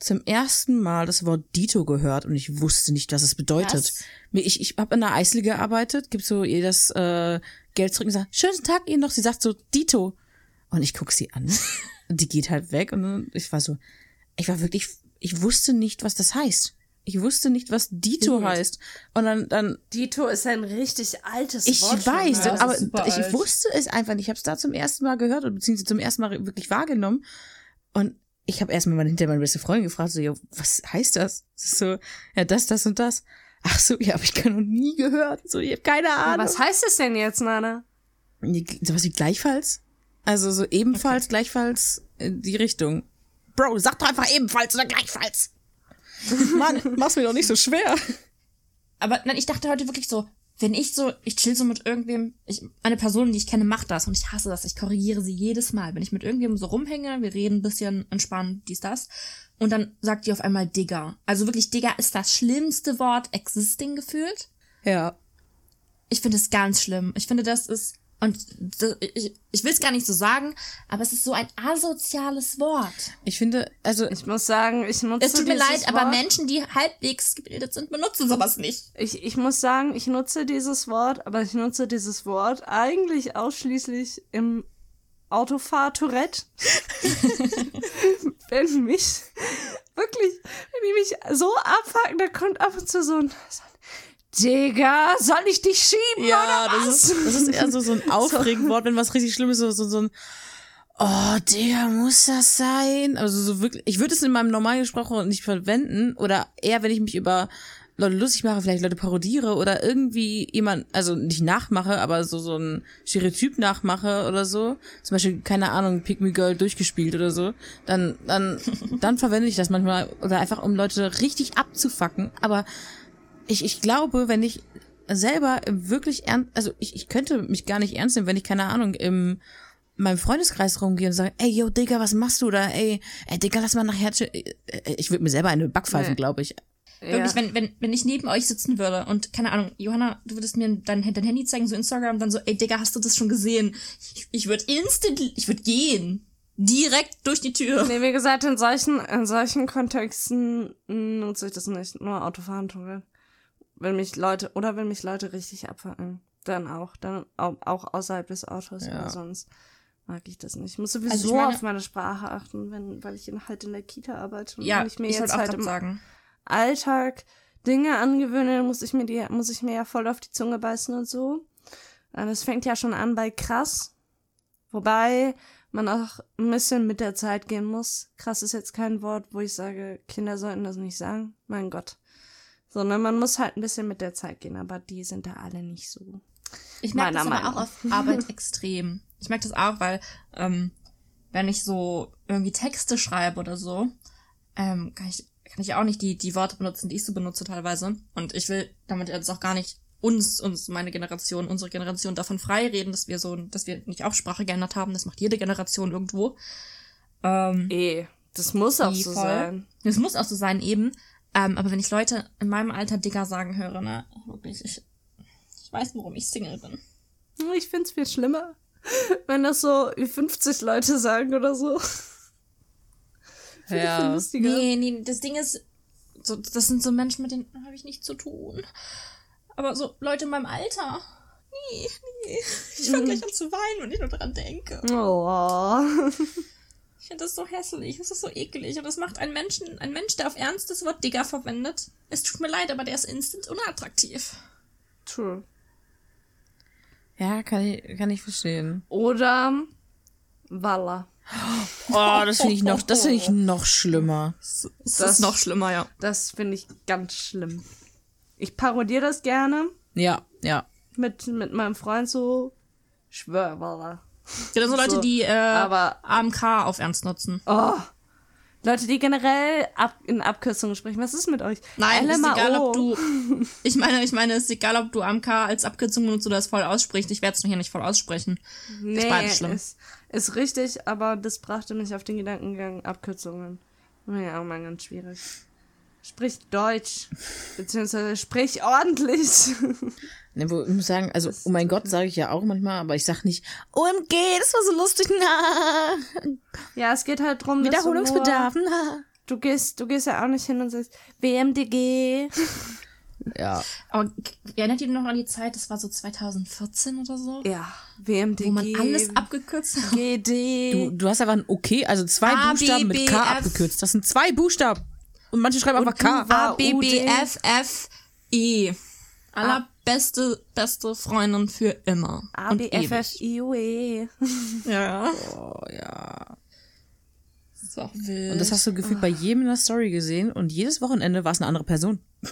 zum ersten Mal das Wort Dito gehört und ich wusste nicht, was es bedeutet.
Was?
Ich, ich habe in einer Eisli gearbeitet, gibt so ihr das äh, Geld zurück und sagt, schönen Tag Ihnen noch. Sie sagt so, Dito. Und ich guck sie an und die geht halt weg und ich war so, ich war wirklich, ich wusste nicht, was das heißt. Ich wusste nicht, was Dito
Wild.
heißt. Und dann, dann
Dito ist ein richtig altes
ich
Wort. schon,
weiß,
das ist
aber ich
alt.
wusste es einfach nicht. Ich habe es da zum ersten Mal gehört oder beziehungsweise zum ersten Mal wirklich wahrgenommen. Und ich habe erstmal hinter meine beste Freundin gefragt, so, ja, was heißt das? So, ja, das, das und das. Ach so, ja, habe ich gar noch nie gehört. So, ich habe keine
Ja,
Ahnung.
was heißt es denn jetzt, Nana?
Nee, Sowas wie gleichfalls? Also so ebenfalls, gleichfalls in die Richtung. Bro, sag doch einfach ebenfalls oder gleichfalls. Mann, mach's mir doch nicht so schwer.
Aber nein, ich dachte heute wirklich so, wenn ich so, ich chill so mit irgendwem, ich, eine Person, die ich kenne, macht das und ich hasse das. Ich korrigiere sie jedes Mal. Wenn ich mit irgendwem so rumhänge, wir reden ein bisschen entspannt, dies, das. Und dann sagt die auf einmal Digger. Also wirklich, Digger ist das schlimmste Wort existing gefühlt.
Ja.
Ich finde es ganz schlimm. Ich finde, das ist, und ich, ich will es gar nicht so sagen, aber es ist so ein asoziales Wort.
Ich finde, also
Ich muss sagen, ich nutze
Es tut mir
dieses
leid, aber
Wort.
Menschen, die halbwegs gebildet sind, benutzen sowas nicht.
Ich, ich muss sagen, ich nutze dieses Wort, aber ich nutze dieses Wort eigentlich ausschließlich im Autofahr-Tourette. wenn mich, wirklich, wenn die mich so abfacken, da kommt ab und zu so ein, so ein Digga, soll ich dich schieben
Ja,
oder
das
was?
ist, das ist eher so, so ein Aufregenwort, wenn was richtig Schlimmes ist, so, so ein, oh, der muss das sein? Also so wirklich, ich würde es in meinem normalen Sprachrohr nicht verwenden oder eher, wenn ich mich über Leute lustig mache, vielleicht Leute parodiere oder irgendwie jemand, also nicht nachmache, aber so, so ein Stereotyp nachmache oder so. Zum Beispiel, keine Ahnung, Pick Me Girl durchgespielt oder so. Dann, dann, dann verwende ich das manchmal oder einfach, um Leute richtig abzufacken. Aber ich, ich glaube, wenn ich selber wirklich ernst, also ich, ich könnte mich gar nicht ernst nehmen, wenn ich, keine Ahnung, im in meinem Freundeskreis rumgehe und sage, ey, yo, Digga, was machst du da? Ey, ey Digga, lass mal nachher. chi- äh, Ich würde mir selber eine Backpfeifen,
Nee.
glaube ich.
Wirklich, wenn, wenn, wenn ich neben euch sitzen würde und, keine Ahnung, Johanna, du würdest mir dein, dein Handy zeigen, so Instagram, dann so, ey, Digga, hast du das schon gesehen? Ich, ich würde instant, ich würde gehen. Direkt durch die Tür.
Nee, wie gesagt, in solchen, in solchen Kontexten nutze ich das nicht. Nur Autofahren, Tourette. Wenn mich Leute, oder wenn mich Leute richtig abfacken. Dann auch. Dann au- auch außerhalb des Autos.
Ja.
Aber sonst mag ich das nicht. Ich muss sowieso
Also ich meine-
auf meine Sprache achten, wenn, weil ich in, halt in der Kita arbeite. Und
Ja,
wenn
ich,
ich mir
wollte
jetzt halt im
sagen.
Alltag Dinge angewöhne, dann muss ich mir die, muss ich mir ja voll auf die Zunge beißen und so. Und es fängt ja schon an bei krass. Wobei man auch ein bisschen mit der Zeit gehen muss. Krass ist jetzt kein Wort, wo ich sage, Kinder sollten das nicht sagen. Mein Gott. Sondern man muss halt ein bisschen mit der Zeit gehen, aber die sind da alle nicht so.
Ich merke das aber auch auf Arbeit extrem. Ich merke das auch, weil ähm, wenn ich so irgendwie Texte schreibe oder so, ähm, kann ich kann ich auch nicht die die Worte benutzen, die ich so benutze teilweise. Und ich will damit jetzt auch gar nicht uns, uns, meine Generation, unsere Generation davon freireden, dass wir so, dass wir nicht auch Sprache geändert haben. Das macht jede Generation irgendwo. Ähm,
Eh, das muss auch so
voll?
sein.
es muss auch so sein eben. Ähm, aber wenn ich Leute in meinem Alter Digger sagen höre, ne, wirklich, ich, ich weiß, warum ich Single bin.
Ich find's viel schlimmer, wenn das so wie 50 Leute sagen oder so. Find ich viel
Ja.
lustiger.
Nee, nee, das Ding ist, so, das sind so Menschen, mit denen habe ich nichts zu tun. Aber so Leute in meinem Alter, nee, nee. Ich fange gleich an zu weinen, wenn ich nur dran denke.
Oh.
Ich finde das so hässlich, das ist so eklig. Und das macht einen Menschen, ein Mensch, der auf Ernst das Wort Digger verwendet. Es tut mir leid, aber der ist instant unattraktiv.
True.
Ja, kann ich, kann ich verstehen.
Oder Walla.
Oh, das finde ich noch, das finde ich noch schlimmer.
Das,
Das-
ist noch schlimmer, ja.
Das finde ich ganz schlimm. Ich parodiere das gerne
Ja, ja.
mit, mit meinem Freund so. Schwör, Walla.
Ja, das sind Leute,
So,
die äh,
aber-
AMK auf Ernst nutzen.
Oh. Leute, die generell ab, in Abkürzungen sprechen. Was ist mit euch?
Nein, ist
LMAO.
egal, ob du. Ich meine, ich meine, es ist egal, ob du AMK als Abkürzung benutzt oder es voll aussprichst. Ich werde es hier nicht voll aussprechen.
Nee,
beides schlimm.
Ist, ist richtig, aber das brachte mich auf den Gedankengang Abkürzungen. Ja, auch mal ganz schwierig. Sprich Deutsch. Beziehungsweise sprich ordentlich.
Ne, wo, ich muss sagen, also, oh mein Gott, sage ich ja auch manchmal, aber ich sag nicht, OMG, das war so lustig, na,
ja, es geht halt drum, dass du
Wiederholungsbedarf,
nur-
na.
Du gehst, du gehst ja auch nicht hin und sagst, WMDG.
Ja.
Aber erinnert ihr noch an die Zeit, das war so 2014 oder so?
Ja, WMDG.
Wo man alles abgekürzt hat.
GD.
Du, du hast einfach ein Okay, also zwei
A, B,
Buchstaben mit
B,
K
F.
abgekürzt. Das sind zwei Buchstaben. Und manche schreiben einfach
du
K.
A, B, B, F, F, E. Allerbeste, beste Freundin für immer.
A,
Und
B, F. F, I, U, E.
Ja.
Oh, ja.
Das ist auch wild.
Und das hast du gefühlt bei jedem in der Story gesehen und jedes Wochenende war es eine andere Person.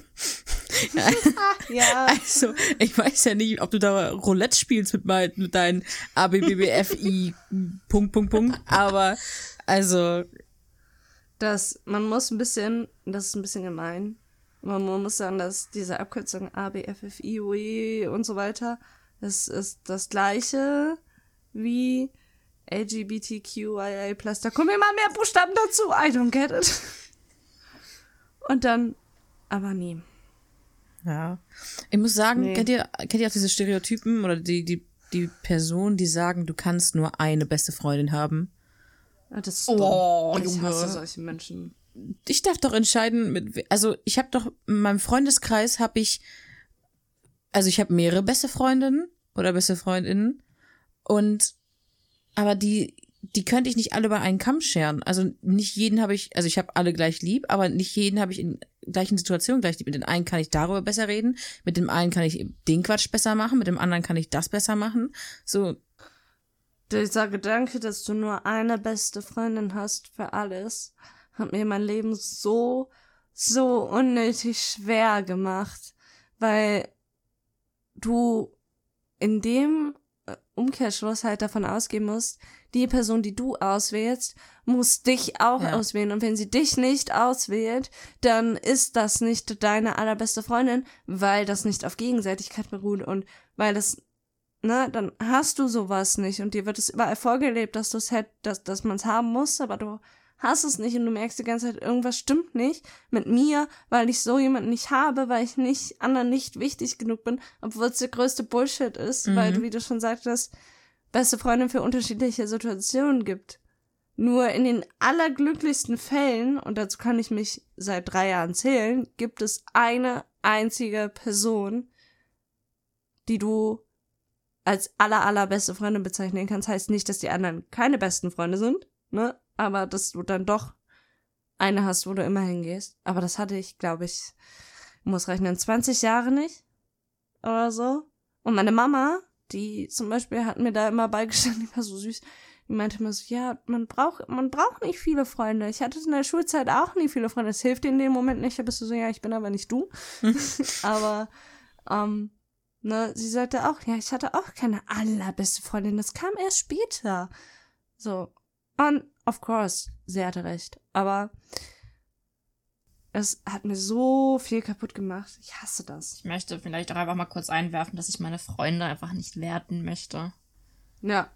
Ja.
Also, ich weiß ja nicht, ob du da Roulette spielst mit, mein, mit deinen ABBBFI Punkt, Punkt, Punkt, aber also,
Das, man muss ein bisschen, das ist ein bisschen gemein. Man, man muss sagen, dass diese Abkürzung A, B, F, F, I, U, E und so weiter, das ist das gleiche wie LGBTQIA+. Da kommen immer mehr Buchstaben dazu. I don't get it. Und dann, aber nie.
Ja. Ich muss sagen,
Nee.
kennt ihr, kennt ihr auch diese Stereotypen oder die, die, die Personen, die sagen, du kannst nur eine beste Freundin haben?
Ah, Das ist
Oh,
dumm. Ich
Junge.
hasse solche Menschen.
Ich darf doch entscheiden, mit, also ich habe doch, in meinem Freundeskreis habe ich, also ich habe mehrere beste Freundinnen oder beste Freundinnen und, aber die, die könnte ich nicht alle über einen Kamm scheren. Also nicht jeden habe ich, also ich habe alle gleich lieb, aber nicht jeden habe ich in gleichen Situationen gleich lieb. Mit dem einen kann ich darüber besser reden, mit dem einen kann ich den Quatsch besser machen, mit dem anderen kann ich das besser machen. So,
Dieser Gedanke, dass du nur eine beste Freundin hast für alles, hat mir mein Leben so, so unnötig schwer gemacht, weil du in dem äh, Umkehrschluss halt davon ausgehen musst, die Person, die du auswählst, muss dich auch
Ja.
auswählen. Und wenn sie dich nicht auswählt, dann ist das nicht deine allerbeste Freundin, weil das nicht auf Gegenseitigkeit beruht und weil das ne, dann hast du sowas nicht und dir wird es überall vorgelebt, dass du es hätt, dass, dass man es haben muss, aber du hast es nicht und du merkst die ganze Zeit, irgendwas stimmt nicht mit mir, weil ich so jemanden nicht habe, weil ich nicht anderen nicht wichtig genug bin, obwohl es der größte Bullshit ist, weil du, wie du schon sagtest, beste Freundin für unterschiedliche Situationen gibt. Nur in den allerglücklichsten Fällen, und dazu kann ich mich seit drei Jahren zählen, gibt es eine einzige Person, die du als aller, allerbeste Freundin bezeichnen kannst, heißt nicht, dass die anderen keine besten Freunde sind, ne? Aber dass du dann doch eine hast, wo du immer hingehst. Aber das hatte ich, glaube ich, muss rechnen, 20 Jahre nicht oder so. Und meine Mama, die zum Beispiel hat mir da immer beigestanden, die war so süß. Die meinte immer so, ja, man braucht, man braucht nicht viele Freunde. Ich hatte in der Schulzeit auch nie viele Freunde. Es hilft dir in dem Moment nicht. Da bist du so, ja, ich bin aber nicht du. aber, ähm, Ne, sie sagte auch, ja, ich hatte auch keine allerbeste Freundin, das kam erst später. So. Und, of course, sie hatte recht. Aber es hat mir so viel kaputt gemacht. Ich hasse das.
Ich möchte vielleicht auch einfach mal kurz einwerfen, dass ich meine Freunde einfach nicht werten möchte.
Ja.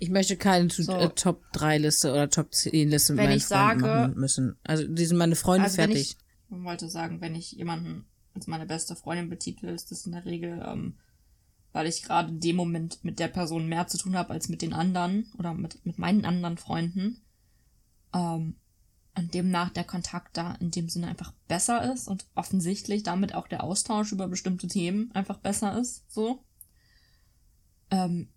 ich möchte keine
So.
äh, Top 3 Liste oder Top 10 Liste mit
Wenn
meinen
ich
Freunden
sage-
machen müssen. Also die sind meine Freunde
Also wenn
fertig.
ich man wollte sagen, wenn ich jemanden als meine beste Freundin betitel, ist das in der Regel, ähm, weil ich gerade in dem Moment mit der Person mehr zu tun habe als mit den anderen oder mit, mit meinen anderen Freunden. Ähm, und demnach der Kontakt da in dem Sinne einfach besser ist und offensichtlich damit auch der Austausch über bestimmte Themen einfach besser ist, so. Ähm,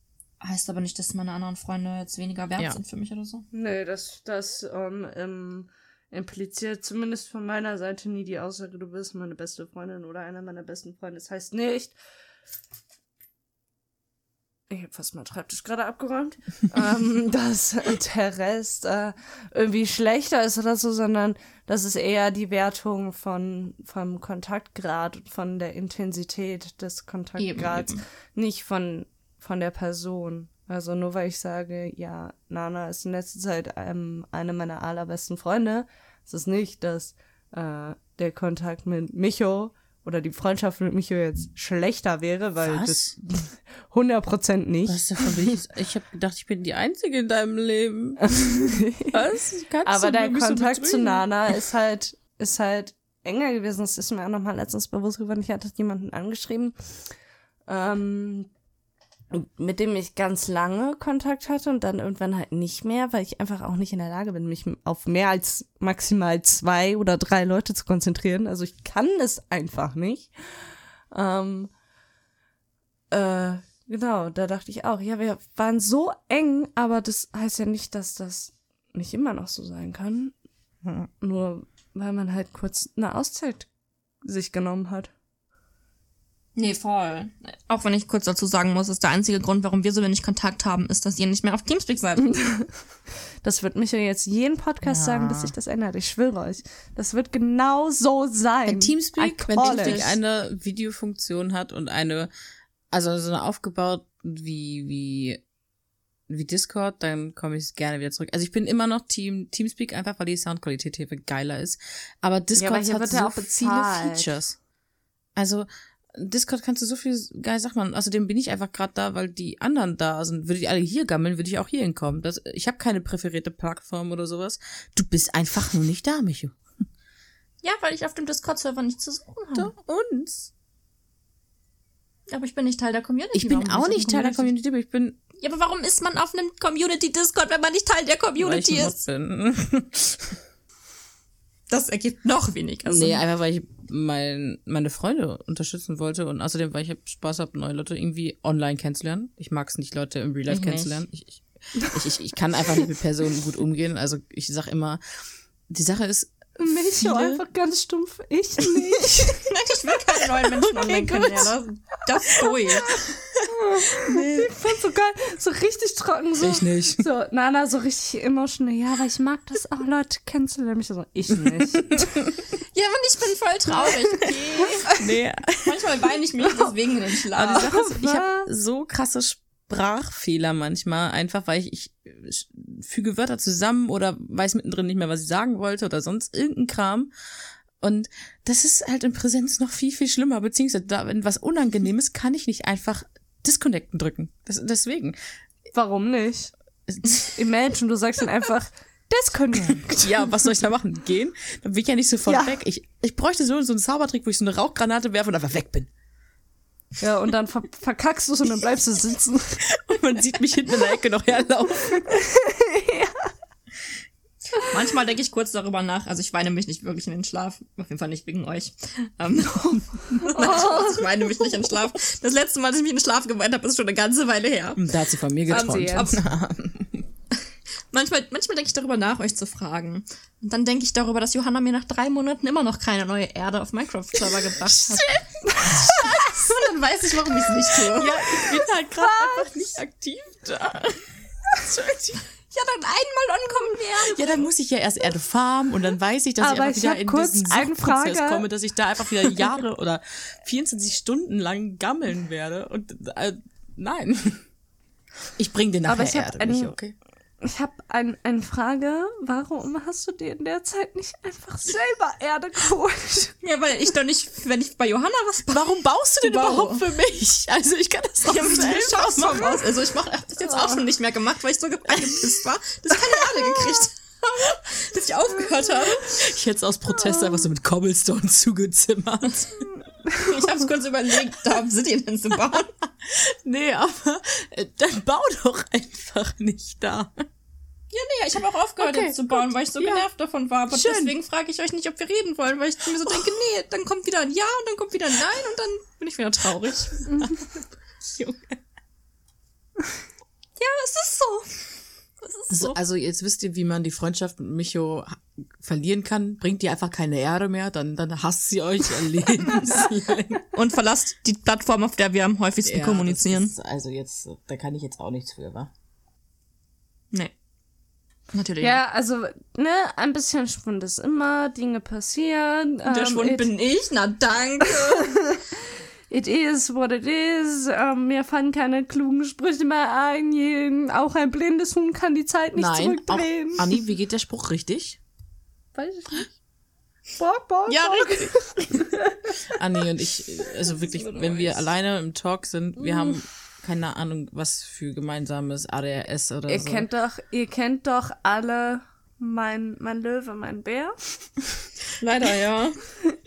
heißt aber nicht, dass meine anderen Freunde jetzt weniger wert
Ja.
sind für mich oder so.
Nee, das, das ähm, ähm, impliziert zumindest von meiner Seite nie die Aussage, du bist meine beste Freundin oder einer meiner besten Freunde. Das heißt nicht. Ich habe fast meinen Schreibtisch gerade abgeräumt, ähm, dass der Rest äh, irgendwie schlechter ist oder so, sondern das ist eher die Wertung von vom Kontaktgrad und von der Intensität des Kontaktgrads,
eben.
nicht von von der Person. Also nur weil ich sage, ja, Nana ist in letzter Zeit ähm, eine meiner allerbesten Freunde, ist es nicht, dass äh, der Kontakt mit Micho oder die Freundschaft mit Micho jetzt schlechter wäre, weil
Was?
das 100% nicht.
Was davon ich? Ich habe gedacht, ich bin die Einzige in deinem Leben. Was? Kannst
Aber der
mich so
Kontakt zu? Nana ist halt, ist halt enger gewesen. Das ist mir auch nochmal letztens bewusst geworden. Ich hatte jemanden angeschrieben, ähm, mit dem ich ganz lange Kontakt hatte und dann irgendwann halt nicht mehr, weil ich einfach auch nicht in der Lage bin, mich auf mehr als maximal zwei oder drei Leute zu konzentrieren. Also ich kann es einfach nicht. Ähm, äh, genau, da dachte ich auch, ja, wir waren so eng, aber das heißt ja nicht, dass das nicht immer noch so sein kann. Nur weil man halt kurz eine Auszeit sich genommen hat.
Nee, voll. Auch wenn ich kurz dazu sagen muss, ist der einzige Grund, warum wir so wenig Kontakt haben, ist, dass ihr nicht mehr auf Teamspeak seid.
Das wird mich ja jetzt jeden Podcast
Ja.
sagen, bis sich das ändert. Ich schwöre euch. Das wird genau so sein.
Wenn Teamspeak, wenn Teamspeak eine Videofunktion hat und eine, also so eine aufgebaut wie, wie wie Discord, dann komme ich gerne wieder zurück. Also ich bin immer noch Team Teamspeak, einfach weil die Soundqualität hier viel geiler ist. Aber Discord
hier
hat
wird
so
ja auch
viele. Features. Also Discord kannst du so viel geil Sachen machen. Außerdem bin ich einfach gerade da, weil die anderen da sind. Würde ich alle hier gammeln, würde ich auch hier hinkommen. Das, ich habe keine präferierte Plattform oder sowas. Du bist einfach nur nicht da, Micho.
Ja, weil ich auf dem Discord-Server nichts zu suchen habe.
uns.
Aber ich bin nicht Teil der Community.
Ich bin
Warum
auch nicht Teil der Community, aber ich bin,
Ja, aber warum ist man auf einem Community-Discord, wenn man nicht Teil der Community ist? Das ergibt noch weniger Sinn.
Nee, einfach weil ich mein, meine Freunde unterstützen wollte und außerdem, weil ich Spaß habe, neue Leute irgendwie online kennenzulernen. Ich mag es nicht, Leute im Real Life
Ich
kennenzulernen. Ich, ich, ich, ich, ich kann einfach nicht mit Personen gut umgehen. Also ich sag immer, die Sache ist,
Mich
Viele-
einfach ganz stumpf. Ich nicht.
Ich will keine neuen Menschen online
gut.
kennenlernen. Das ist durch.
Ich fand's so geil. So richtig trocken. So,
Ich nicht.
So, Nana, so richtig emotional. Ja, aber ich mag das auch, Leute kennenzulernen. Ich so, ich nicht.
Ja, und ich bin voll traurig, okay?
nee,
Manchmal weine ich mich deswegen in den
Aber die
Schlaf.
Sache ist, ich habe so krasse Sprachfehler manchmal, einfach weil ich, ich sch- füge Wörter zusammen oder weiß mittendrin nicht mehr, was ich sagen wollte oder sonst irgendein Kram. Und das ist halt in Präsenz noch viel, viel schlimmer, beziehungsweise da, wenn was unangenehm ist, kann ich nicht einfach disconnecten drücken. Das, deswegen.
Warum nicht? Imagine, du sagst dann einfach, Disconnect.
Ja, was soll ich da machen? Gehen? Dann bin ich ja nicht sofort
Ja.
weg. Ich, ich bräuchte so, so einen Zaubertrick, wo ich so eine Rauchgranate werfe und einfach weg bin.
Ja, und dann ver verkackst du es und dann bleibst du sitzen.
Und man sieht mich hinten in der Ecke noch herlaufen.
Manchmal denke ich kurz darüber nach. Also ich weine mich nicht wirklich in den Schlaf. Auf jeden Fall nicht wegen euch. Ähm, Spaß, ich weine mich nicht in den Schlaf. Das letzte Mal, dass ich mich in den Schlaf geweint habe, ist schon eine ganze Weile her.
Da hat sie von mir geträumt.
jetzt.
Manchmal, manchmal denke ich darüber nach, euch zu fragen. Und dann denke ich darüber, dass Johanna mir nach drei Monaten immer noch keine neue Erde auf Minecraft-Server gebracht hat. Und dann weiß ich, warum ich es nicht tue.
Ja, ich bin halt gerade einfach nicht aktiv da.
Ja, dann einmal ankommen werden.
Ja, dann muss ich ja erst Erde farmen und dann weiß ich, dass
Aber
ich einfach
ich
wieder in diesen Suchtprozess
Frage.
komme, dass ich da einfach wieder Jahre oder 24 Stunden lang gammeln werde. Und äh, nein. Ich bring dir nachher
Aber ich
Erde,
einen-
Michi, okay?
Ich habe ein, eine Frage. Warum hast du dir in der Zeit nicht einfach selber Erde geholt?
Ja, weil ich doch nicht, wenn ich bei Johanna was baue.
Warum baust du denn
Wow.
überhaupt für mich? Also ich kann das auch
Ich habe
selber
die
machen.
voraus. Also ich mache das jetzt auch schon nicht mehr gemacht, weil ich so ge- angepisst war, dass ich keine Erde gekriegt habe, dass ich aufgehört habe.
Ich hätte es aus Protest einfach so mit Cobblestone zugezimmert.
Ich habe es kurz überlegt, da Obsidian hinzubauen.
Nee, aber äh, dann bau doch einfach nicht da.
Ja, nee, ich habe auch aufgehört
Okay,
jetzt zu bauen, weil ich so
Ja.
genervt davon war. Aber
Schön.
deswegen frage ich euch nicht, ob wir reden wollen, weil ich mir so denke, nee, dann kommt wieder ein Ja und dann kommt wieder ein Nein und dann bin ich wieder traurig.
Junge.
Ja, es ist so. Es ist
So,
so.
also jetzt wisst ihr, wie man die Freundschaft mit Micho verlieren kann. Bringt ihr einfach keine Erde mehr, dann, dann hasst sie euch ihr lebenslang.
Und verlasst die Plattform, auf der wir am häufigsten
Ja,
kommunizieren.
ist also jetzt, da kann ich jetzt auch nichts für, wa?
Nee. Natürlich.
Ja, also, ne, ein bisschen Schwund ist immer, Dinge passieren.
Der
ähm,
Schwund bin ich, na danke.
it is what it is. Ähm, mir fallen keine klugen Sprüche mehr ein. Je, auch ein blindes Huhn kann die Zeit nicht
Nein, auch,
zurückdrehen.
Anni, wie geht der Spruch richtig?
Weiß ich nicht. Bock, bock,
ja,
bock.
richtig.
Anni und ich, also wirklich, wenn wir alleine im Talk sind, wir haben keine Ahnung, was für gemeinsames ADRS oder
Ihr
so.
kennt doch, ihr kennt doch alle mein, mein Löwe, mein Bär.
Leider, ja.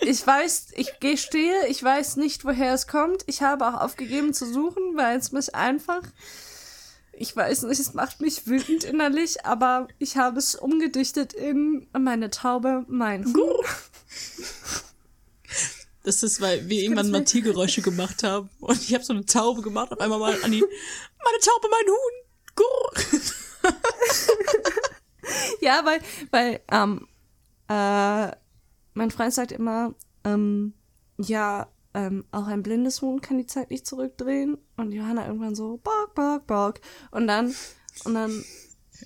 Ich weiß, ich gestehe, ich weiß nicht, woher es kommt. Ich habe auch aufgegeben zu suchen, weil es mich einfach, ich weiß nicht, es macht mich wütend innerlich, aber ich habe es umgedichtet in meine Taube, mein Huhn.
Das ist, weil wir irgendwann mal Tiergeräusche gemacht haben und ich habe so eine Taube gemacht, auf einmal mal Anni, meine Taube, mein Huhn, Gurr.
Ja, weil, weil, ähm, äh, mein Freund sagt immer, ähm, ja, ähm, auch ein blindes Huhn kann die Zeit nicht zurückdrehen. Und Johanna irgendwann so, bock, bock, bock. Und dann, und dann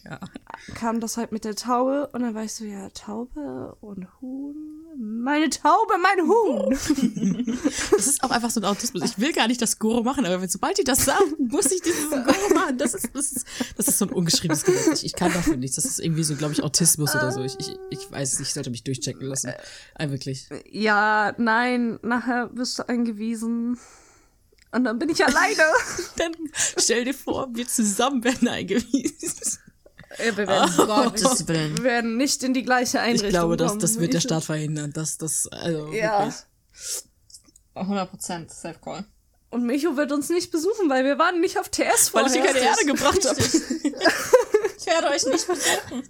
Ja.
kam das halt mit der Taube und dann war ich so, ja, Taube und Huhn, meine Taube, mein Huhn.
Das ist auch einfach so ein Autismus. Ich will gar nicht das Goro machen, aber wenn, sobald die das sagen, muss ich dieses Goro machen. Das ist, das ist, das ist so ein ungeschriebenes Gesetz. Ich, ich kann dafür nichts. Das ist irgendwie so, glaube ich, Autismus oder so. Ich, ich, ich weiß ich sollte mich durchchecken lassen. Äh, wirklich.
Ja, nein, nachher wirst du eingewiesen. Und dann bin ich alleine.
Dann stell dir vor, wir zusammen werden eingewiesen.
Ja, wir werden,
Um Gottes Willen.
wir werden nicht in die gleiche Einrichtung
Ich glaube, das,
kommen.
das wird der Staat verhindern. Das, das, also
Ja.
wirklich.
100 Prozent, safe call.
Und Micho wird uns nicht besuchen, weil wir waren nicht auf TS
Weil ich
vorher.
dir keine Erde gebracht habe.
Ich werde euch nicht besuchen.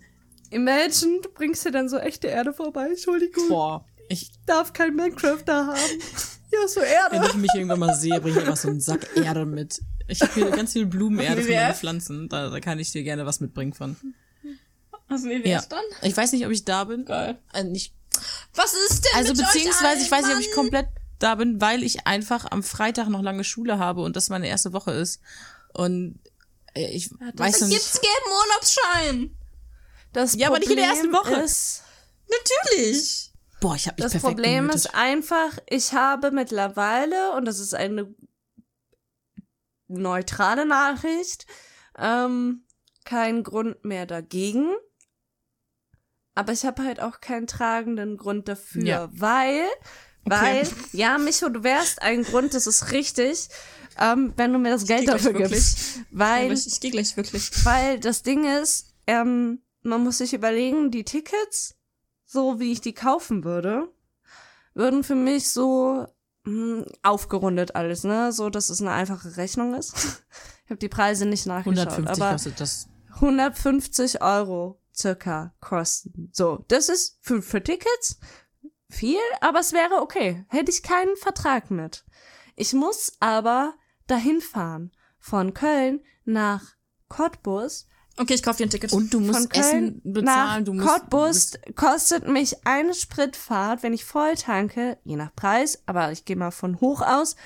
Imagine, du bringst dir dann so echte Erde vorbei. Entschuldigung,
Boah. Ich,
darf kein Minecraft da haben. Ja, so
wenn
Erde.
ich mich irgendwann mal sehe, bringe ich einfach so einen Sack Erde mit. Ich habe hier ganz viel Blumenerde für meine? Pflanzen. Da, da kann ich dir gerne was mitbringen von.
Was will
Ja.
ja. dann?
Ich weiß nicht, ob ich da bin.
Geil.
Äh, nicht,
Was ist denn
also
mit
beziehungsweise
euch
ich weiß nicht, ob ich komplett da bin, weil ich einfach am Freitag noch lange Schule habe und das meine erste Woche ist. Und äh, ich weiß noch
Mann?
nicht.
Gibt's gelben Urlaubsschein?
Das
Ja, aber nicht in der ersten Woche.
Ist,
Natürlich.
Boah, ich habe
das
perfekt
Problem ist einfach, ich habe mittlerweile, und das ist eine neutrale Nachricht, ähm, keinen Grund mehr dagegen. Aber ich habe halt auch keinen tragenden Grund dafür,
Ja.
weil, weil, ja, Micho, du wärst ein Grund, das ist richtig, ähm, wenn du mir das Geld
geh gleich
dafür gibst. Weil,
Ich, ich gehe gleich wirklich.
weil das Ding ist, ähm, man muss sich überlegen, die Tickets, so wie ich die kaufen würde, würden für mich so mh, aufgerundet alles, ne? So, dass es eine einfache Rechnung ist. Ich habe die Preise nicht nachgeschaut,
150
aber
kostet das.
150 Euro circa kosten. So, das ist für, für Tickets viel, aber es wäre okay. Hätte ich keinen Vertrag mit. Ich muss aber dahin fahren. Von Köln nach Cottbus.
Okay, ich kaufe dir ein Ticket.
Und du
Von
musst
Köln
Essen bezahlen.
nach
Du musst,
Cottbus kostet mich eine Spritfahrt, wenn ich voll tanke, je nach Preis, aber ich gehe mal von hoch aus,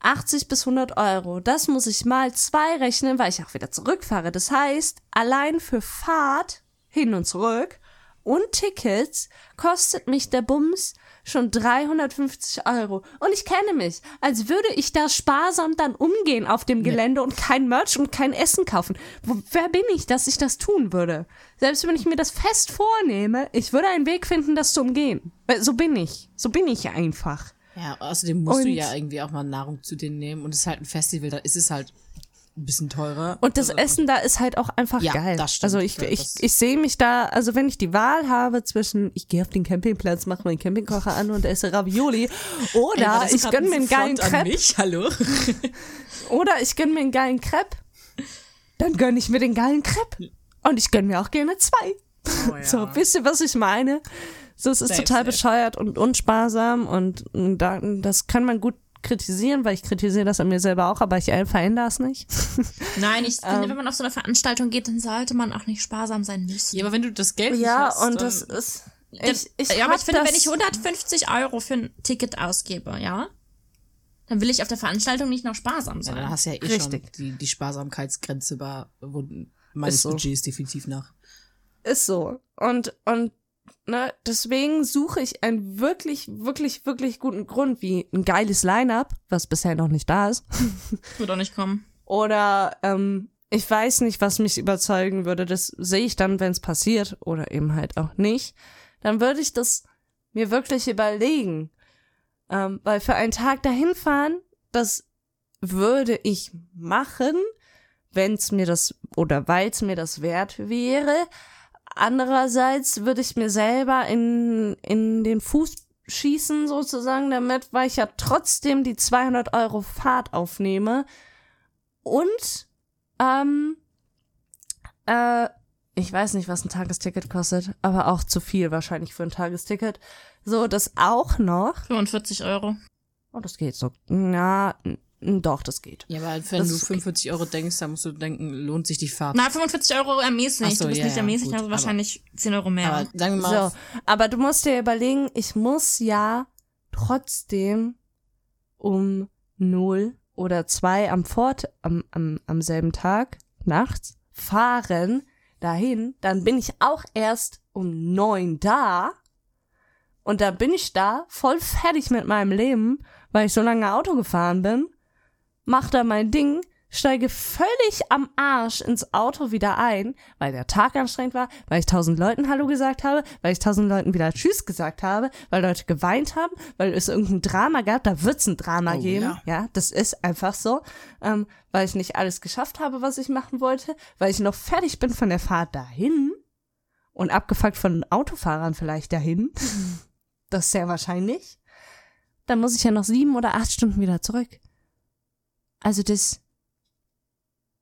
80 bis 100 Euro. Das muss ich mal zwei rechnen, weil ich auch wieder zurückfahre. Das heißt, allein für Fahrt hin und zurück und Tickets kostet mich der Bums schon 350 Euro. Und ich kenne mich, als würde ich da sparsam dann umgehen auf dem Gelände und kein Merch und kein Essen kaufen. Wo, wer bin ich, dass ich das tun würde? Selbst wenn ich mir das fest vornehme, ich würde einen Weg finden, das zu umgehen. Weil So bin ich. So bin ich einfach.
Ja, außerdem musst du
Und-
ja irgendwie auch mal Nahrung zu denen nehmen. Und es ist halt ein Festival, da ist es halt ein bisschen teurer.
Und das
Also,
Essen da ist halt auch einfach
Ja,
geil.
das stimmt.
also ich,
Ja,
ich, ich sehe mich da, also wenn ich die Wahl habe zwischen, ich gehe auf den Campingplatz, mache meinen Campingkocher an und esse Ravioli,
Ey,
oder
das
ich
grad
gönn mir
ein
einen geilen Crepe?
Hallo?
oder ich gönn mir einen geilen Crepe, dann gönn ich mir den geilen Crepe. Und ich gönn mir auch gerne zwei.
Oh, ja.
So, wisst ihr, was ich meine? So, es ist
Safe,
total
safe.
bescheuert und unsparsam und da, das kann man gut kritisieren, weil ich kritisiere das an mir selber auch, aber ich verändere es nicht.
Nein, ich
Ähm.
finde, wenn man auf so eine Veranstaltung geht, dann sollte man auch nicht sparsam sein müssen.
Ja, aber wenn du das Geld nicht
Ja,
hast,
und das ist. Ich, ich
ja, aber ich finde, wenn ich 150 Euro für ein Ticket ausgebe, ja, dann will ich auf der Veranstaltung nicht noch sparsam
ja,
sein.
dann hast du ja eh
Richtig.
schon die, die Sparsamkeitsgrenze überwunden. Meines
Ist so.
Budgets definitiv nach.
Ist so. Und, und ne, deswegen suche ich einen wirklich, wirklich, wirklich guten Grund, wie ein geiles Line-up, was bisher noch nicht da ist.
Wird auch nicht kommen.
Oder ähm, ich weiß nicht, was mich überzeugen würde. Das sehe ich dann, wenn es passiert, oder eben halt auch nicht. Dann würde ich das mir wirklich überlegen. Ähm, weil für einen Tag dahin fahren, das würde ich machen, wenn es mir das oder weil es mir das wert wäre. Andererseits würde ich mir selber in, in den Fuß schießen sozusagen damit, weil ich ja trotzdem die 200 Euro Fahrt aufnehme und ähm, äh, ich weiß nicht, was ein Tagesticket kostet, aber auch zu viel wahrscheinlich für ein Tagesticket. So, das auch noch.
45 Euro.
Oh, das geht so. Na, doch, das geht.
Ja, aber wenn
Das
du
ist okay.
45 Euro denkst, dann musst du denken, lohnt sich die Fahrt.
Na, 45 Euro ermäßigt.
So,
du bist
ja,
nicht
ja,
ermäßigt,
gut,
also
aber-
wahrscheinlich 10 Euro mehr.
Aber sagen wir mal,
So, aber du musst dir überlegen, ich muss ja trotzdem um null oder zwei am Fort am, am, am selben Tag nachts fahren dahin, dann bin ich auch erst um neun da Und da bin ich da, voll fertig mit meinem Leben, weil ich so lange Auto gefahren bin, mach da mein Ding, steige völlig am Arsch ins Auto wieder ein, weil der Tag anstrengend war, weil ich tausend Leuten Hallo gesagt habe, weil ich tausend Leuten wieder Tschüss gesagt habe, weil Leute geweint haben, weil es irgendein Drama gab, da wird's ein Drama
Oh,
geben,
ja.
ja, das ist einfach so, ähm, weil ich nicht alles geschafft habe, was ich machen wollte, weil ich noch fertig bin von der Fahrt dahin und abgefuckt von Autofahrern vielleicht dahin, das ist sehr wahrscheinlich, dann muss ich ja noch sieben oder acht Stunden wieder zurück. Also das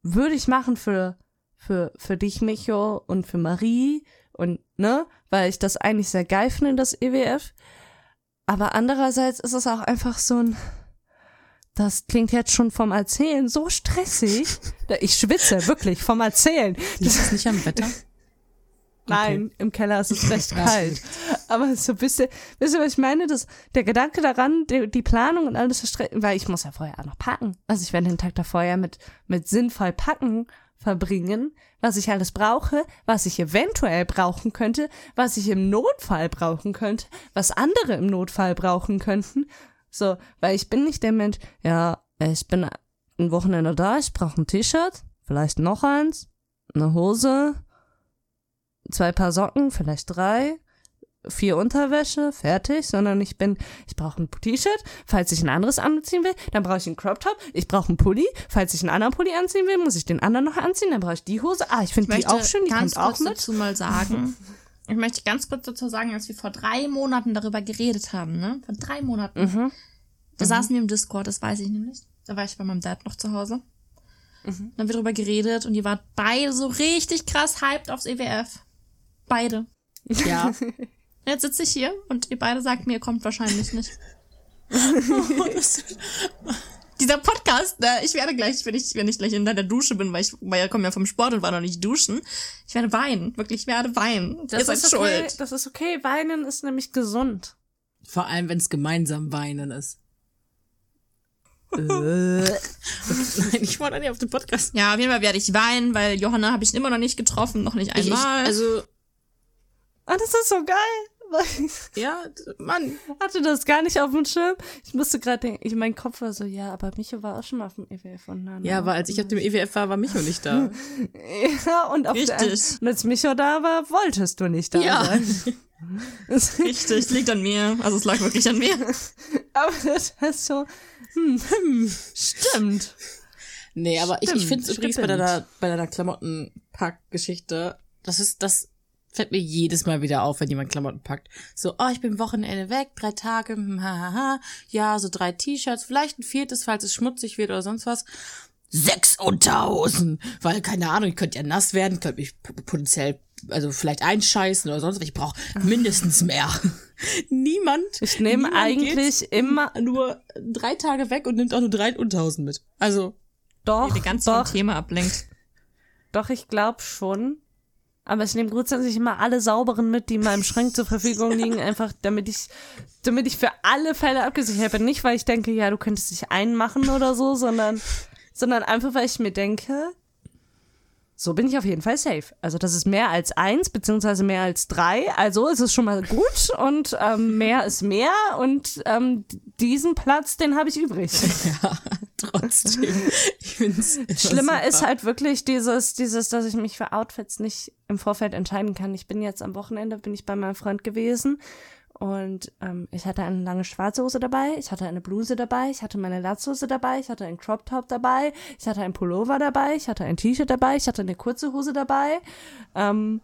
würde ich machen für, für, für dich, Micho, und für Marie und, ne, weil ich das eigentlich sehr geil finde, das EWF. Aber andererseits ist es auch einfach so ein, das klingt jetzt schon vom Erzählen so stressig. Da- Ich schwitze wirklich vom Erzählen.
Das nicht am Wetter?
Nein, im Keller ist es recht kalt. Aber so ein bisschen, wisst ihr, was ich meine? Das, der Gedanke daran, die, die Planung und alles verstrecken, weil ich muss ja vorher auch noch packen. Also ich werde den Tag davor ja mit, mit sinnvoll packen verbringen, was ich alles brauche, was ich eventuell brauchen könnte, was ich im Notfall brauchen könnte, was andere im Notfall brauchen könnten. So, weil ich bin nicht der Mensch, ja, ich bin ein Wochenende da, ich brauche ein T-Shirt, vielleicht noch eins, eine Hose, zwei Paar Socken, vielleicht drei, vier Unterwäsche, fertig, sondern ich bin, ich brauche ein T-Shirt, falls ich ein anderes anziehen will, dann brauche ich einen Crop Top, ich brauche einen Pulli, falls ich einen anderen Pulli anziehen will, muss ich den anderen noch anziehen, dann brauche ich die Hose, ah, ich finde die auch schön, die
ganz
kommt auch
kurz
mit.
dazu mal sagen. Ich möchte ganz kurz dazu sagen, als wir vor drei Monaten darüber geredet haben, ne? Vor drei Monaten.
Mhm.
Da saßen wir im Discord, das weiß ich nämlich. Da war ich bei meinem Dad noch zu Hause.
Mhm.
Dann haben wir darüber geredet und ihr wart beide so richtig krass hyped aufs EWF. Beide.
Ja.
Jetzt sitze ich hier und ihr beide sagt mir, ihr kommt wahrscheinlich nicht. Dieser Podcast, ne, ich werde gleich, wenn ich, wenn ich gleich in der Dusche bin, weil ich, weil ich komme ja vom Sport und war noch nicht duschen, ich werde weinen. Wirklich, ich werde weinen. ihr seid
ist okay,
schuld.
das ist okay, weinen ist nämlich gesund.
Vor allem, wenn es gemeinsam weinen ist. Äh. Nein, ich wollte nicht auf den Podcast.
Ja, auf jeden Fall werde ich weinen, weil Johanna habe ich immer noch nicht getroffen, noch nicht
Ich, ich,
einmal.
also,
Ah, das ist so geil. Ich
ja, Mann.
hatte das gar nicht auf dem Schirm. Ich musste gerade denken, ich, mein Kopf war so, ja, aber Micho war auch schon mal auf dem EWF und dann.
Ja, aber als ich auf dem EWF war, war Micho nicht da.
Ja, und auf der,
Richtig.
und als Micho da war, wolltest du nicht da
Ja.
sein.
Richtig, liegt an mir. Also es lag wirklich an mir.
aber das ist so, hm, hm, stimmt.
Nee, aber ich, ich
Stimmt,
finde es übrigens bei
stimmt.
deiner, bei deiner Klamottenpack-Geschichte, das ist, das fällt mir jedes Mal wieder auf, wenn jemand Klamotten packt. So, oh, ich bin Wochenende weg, drei Tage, hm, ha, ha, ha. ja, so drei T-Shirts, vielleicht ein viertes, falls es schmutzig wird oder sonst was. Sechs Unterhosen, weil, keine Ahnung, ich könnte ja nass werden, könnte mich potenziell, also vielleicht einscheißen oder sonst was, ich brauche mindestens mehr. Niemand.
Ich nehme eigentlich immer,
nur drei Tage weg und nimmt auch nur drei Unterhosen mit. Also,
doch,
Die ganz vom
doch,
Thema ablenkt.
doch, ich glaube schon. Aber ich nehme grundsätzlich immer alle sauberen mit, die in meinem Schrank zur Verfügung liegen, einfach damit ich, damit ich für alle Fälle abgesichert bin. Nicht, weil ich denke, ja, du könntest dich einmachen oder so, sondern, sondern einfach, weil ich mir denke, so bin ich auf jeden Fall safe. Also das ist mehr als eins, beziehungsweise mehr als drei. Also ist es schon mal gut und ähm, mehr ist mehr und ähm, diesen Platz, den habe ich übrig.
ja, trotzdem. Ich find's immer
Schlimmer
super.
ist halt wirklich dieses, dieses, dass ich mich für Outfits nicht im Vorfeld entscheiden kann. Ich bin jetzt am Wochenende, bin ich bei meinem Freund gewesen und ähm, ich hatte eine lange schwarze Hose dabei, ich hatte eine Bluse dabei, ich hatte meine Latzhose dabei, ich hatte einen Crop Top dabei, ich hatte ein Pullover dabei, ich hatte ein T-Shirt dabei, ich hatte eine kurze Hose dabei, ähm,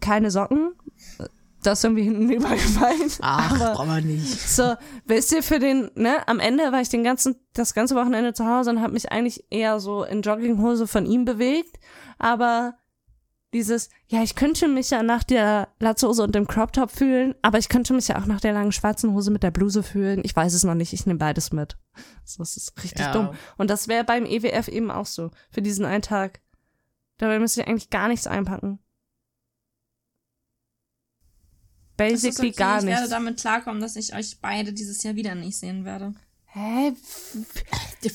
keine Socken, das ist irgendwie hinten übergefallen.
Ach,
aber
brauchen wir nicht.
so, wisst ihr, für den, ne, am Ende war ich den ganzen, das ganze Wochenende zu Hause und habe mich eigentlich eher so in Jogginghose von ihm bewegt, aber dieses, ja, ich könnte mich ja nach der Latzhose und dem Crop Top fühlen, aber ich könnte mich ja auch nach der langen schwarzen Hose mit der Bluse fühlen. Ich weiß es noch nicht, ich nehme beides mit. So, das ist richtig
Ja.
dumm. Und das wäre beim EWF eben auch so, für diesen einen Tag. Dabei müsste ich eigentlich gar nichts einpacken. Basically
okay,
gar
ich werde
nichts.
damit klarkommen, dass ich euch beide dieses Jahr wieder nicht sehen werde.
Hä?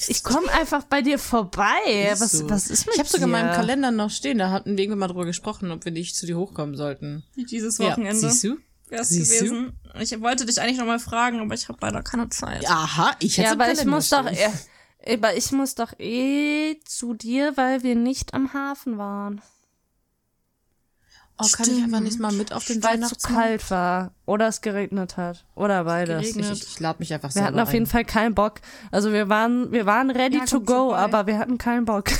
Ich komme einfach bei dir vorbei.
Ist
Was,
so.
was ist mit
Ich habe sogar in meinem Kalender noch stehen, da hatten wir irgendwann mal drüber gesprochen, ob wir nicht zu dir hochkommen sollten.
Wie dieses
Ja,
Wochenende.
siehst du?
wär's
Siehst du?
gewesen. Ich wollte dich eigentlich noch mal fragen, aber ich habe leider keine Zeit.
Aha, ich hätte
Ja, aber ich muss doch,
stehen.
eh, aber ich muss doch eh zu dir, weil wir nicht am Hafen waren.
Oh, kann ich einfach nicht mal mit auf den
Weil es zu kalt war. Oder es geregnet hat. Oder beides.
geregnet.
Ich, ich lade mich einfach
Wir
selber
hatten auf jeden
ein.
Fall keinen Bock. Also wir waren, wir waren ready
Ja,
to go, aber wir hatten keinen Bock.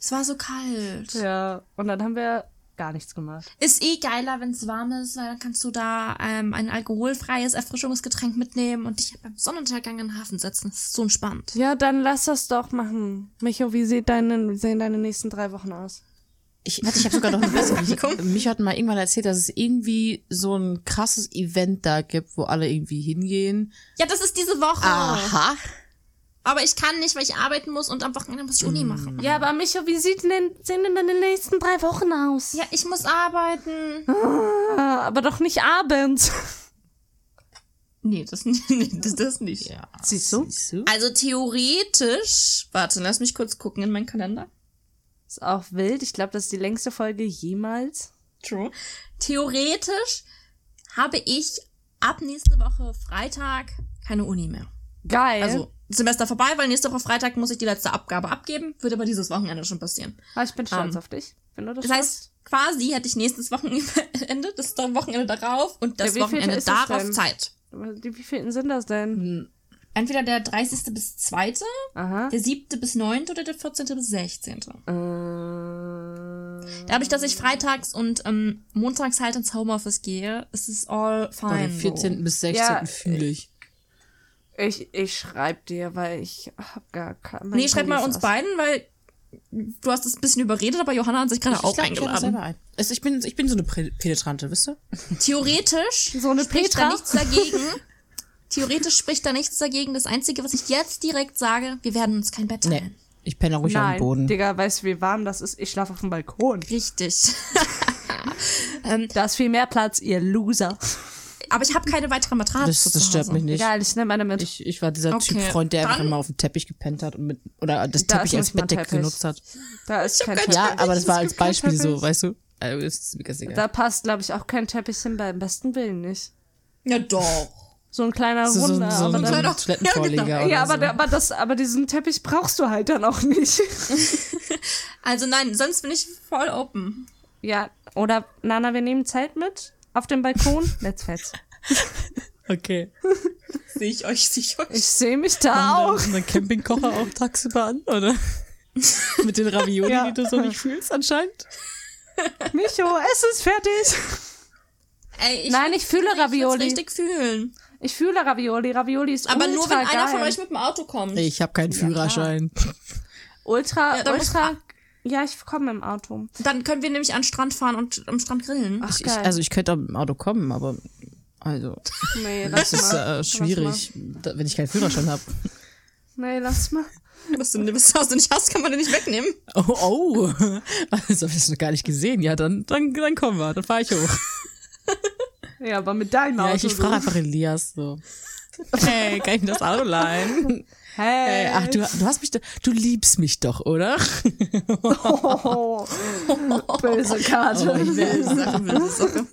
Es war so kalt.
ja. Und dann haben wir gar nichts gemacht.
Ist eh geiler, wenn es warm ist, weil dann kannst du da ähm, ein alkoholfreies Erfrischungsgetränk mitnehmen und dich beim Sonnenuntergang in den Hafen setzen. Das ist so entspannt.
Ja, dann lass das doch machen. Micho, wie sieht deine, wie sehen deine nächsten drei Wochen aus?
Ich, warte, ich habe sogar noch eine bessere. Ich, mich hat mal irgendwann erzählt, dass es irgendwie so ein krasses Event da gibt, wo alle irgendwie hingehen.
Ja, das ist diese Woche.
Aha.
Aber ich kann nicht, weil ich arbeiten muss und am Wochenende muss ich Uni machen.
Ja, aber Micho, wie sieht denn, sehen denn deine nächsten drei Wochen aus?
Ja, ich muss arbeiten.
Ah, aber doch nicht abends.
Nee, das, nee, das, das nicht.
Ja.
Siehst du?
Siehst du?
Also theoretisch, warte, lass mich kurz gucken in meinen Kalender.
Ist auch wild. Ich glaube, das ist die längste Folge jemals.
True. Theoretisch habe ich ab nächste Woche Freitag keine Uni mehr.
Geil.
Also Semester vorbei, weil nächste Woche Freitag muss ich die letzte Abgabe abgeben. Wird aber dieses Wochenende schon passieren.
ah, ich bin stolz
ähm,
auf dich, wenn du das,
Das heißt, quasi hätte ich nächstes Wochenende, das Wochenende darauf und das
Ja,
Wochenende darauf? Zeit.
wie vielten sind das denn?
Entweder der 30. bis 2.,
Aha.
der 7. bis 9. oder der 14. bis 16.
Äh,
Dadurch, dass ich freitags und ähm, montags halt ins Homeoffice gehe, ist es all fine.
den 14. bis 16.
Ja,
fühle ich.
ich, ich schreib dir, weil ich hab gar keinen.
Nee, schreib mal uns beiden, weil du hast es ein bisschen überredet, aber Johanna hat sich gerade auch
ich einfach
eingeladen.
selber ein. Also ich bin, ich bin so eine Penetrante, wisst ihr?
Theoretisch
So eine Petra?
da nichts dagegen. Theoretisch spricht da nichts dagegen. Das Einzige, was ich jetzt direkt sage, wir werden uns kein Bett teilen.
Nee. Ich penne ruhig am
Nein,
Boden.
Digga, weißt du, wie warm das ist? Ich schlafe auf dem Balkon.
Richtig.
Da ist viel mehr Platz, ihr Loser.
Aber ich habe keine weitere Matratze
Das, das stört mich nicht.
Egal, ich nehme meine mit.
Ich, ich war dieser
Okay,
Typ Freund, der einfach immer auf dem Teppich gepennt hat und mit, oder das
Da
Teppich als
Teppich.
genutzt hat.
da ist kein Teppich.
Ja, aber das war als Beispiel so, weißt du? Also ist mir ganz egal.
Da passt, glaube ich, auch kein Teppich hin, beim besten Willen nicht.
Ja, doch.
So ein kleiner
so, so,
Runder.
so, so
aber
ein
dann,
kleiner-
Toilettenvorleger
Ja,
oder
ja,
so.
aber, der, aber, das, aber diesen Teppich brauchst du halt dann auch nicht.
Also nein, sonst bin ich voll open.
ja, oder Nana, wir nehmen Zelt mit auf dem Balkon. Let's fetz.
Okay.
Sehe ich euch, sehe ich euch.
Ich sehe mich da
Auch.
auch.
Unseren Campingkocher auch tagsüber an, oder? Mit den Ravioli,
Ja.
die du so nicht fühlst anscheinend.
Micho, es ist fertig.
Ey, ich
Nein, ich fühle
ich
Ravioli.
richtig fühlen.
Ich fühle Ravioli. Ravioli ist
Aber
ultra
nur, wenn einer
geil.
von euch mit dem Auto kommt.
Ich habe keinen Führerschein.
Ultra,
Ja, da muss-
ultra. Ja, ich komme im Auto.
Dann können wir nämlich an den Strand fahren und am Strand grillen.
Ach,
Ich,
geil.
also ich könnte auch mit dem Auto kommen, aber also
nee, lass
das ist äh, schwierig, da, wenn ich keinen Führerschein habe.
Nee, lass mal.
Was du, was, was du nicht hast, kann man dir nicht wegnehmen.
Oh, oh. Also hab ich das noch gar nicht gesehen. Ja, dann, dann, dann kommen wir, dann fahre ich hoch.
Ja, aber mit deinem Auto.
Ja, ich, ich frage einfach Elias so. Hey, kann ich das Auto leihen?
Hey.
Hey, ach, du, du hast mich, doch- du liebst mich doch, oder?
Oh, böse Karte.
Böse Sache, böse Sache.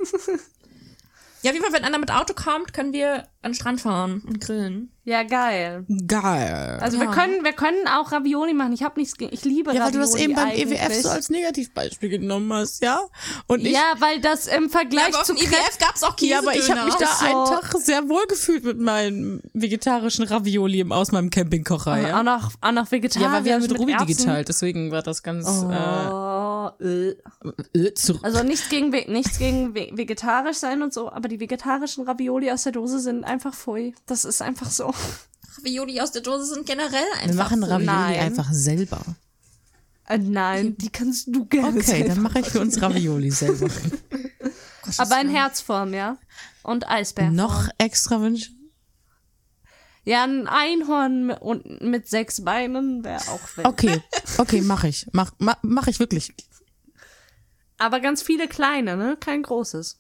Ja, auf jeden Fall, wenn einer mit Auto kommt, können wir an den Strand fahren und grillen.
Ja, geil.
Geil.
Also wir können, wir können auch Ravioli machen. Ich habe nichts, ich liebe
ja, weil
Ravioli
du das eben beim
eigentlich.
EWF so als Negativbeispiel genommen hast, ja? Und ich,
Ja, weil das im Vergleich
aber auf
zu
dem
Crepe
IWF gab's auch Käse
ja, aber ich habe mich da
so.
einen Tag sehr wohl gefühlt mit meinem vegetarischen Ravioli im- aus meinem Campingkocher, ja?
auch noch, auch noch vegetarisch.
Ja, weil wir haben mit Ruby
Erbsen.
geteilt, deswegen war das ganz
Oh, äh.
äh, äh,
Also nichts gegen, nichts gegen ve vegetarisch sein und so, aber die vegetarischen Ravioli aus der Dose sind einfach pfui. Das ist einfach so.
Ravioli aus der Dose sind generell einfach.
wir machen Ravioli
Nein.
einfach selber.
Äh, nein, die kannst du gerne
Okay,
selber.
dann mache ich für uns Ravioli selber.
Aber in Herzform, ja. Und Eisbär.
Noch extra Wünsche?
Ja, ein Einhorn mit, und mit sechs Beinen wäre auch wild.
Okay, okay, mache ich. Mach, mach, mach ich wirklich.
Aber ganz viele kleine, ne? Kein großes.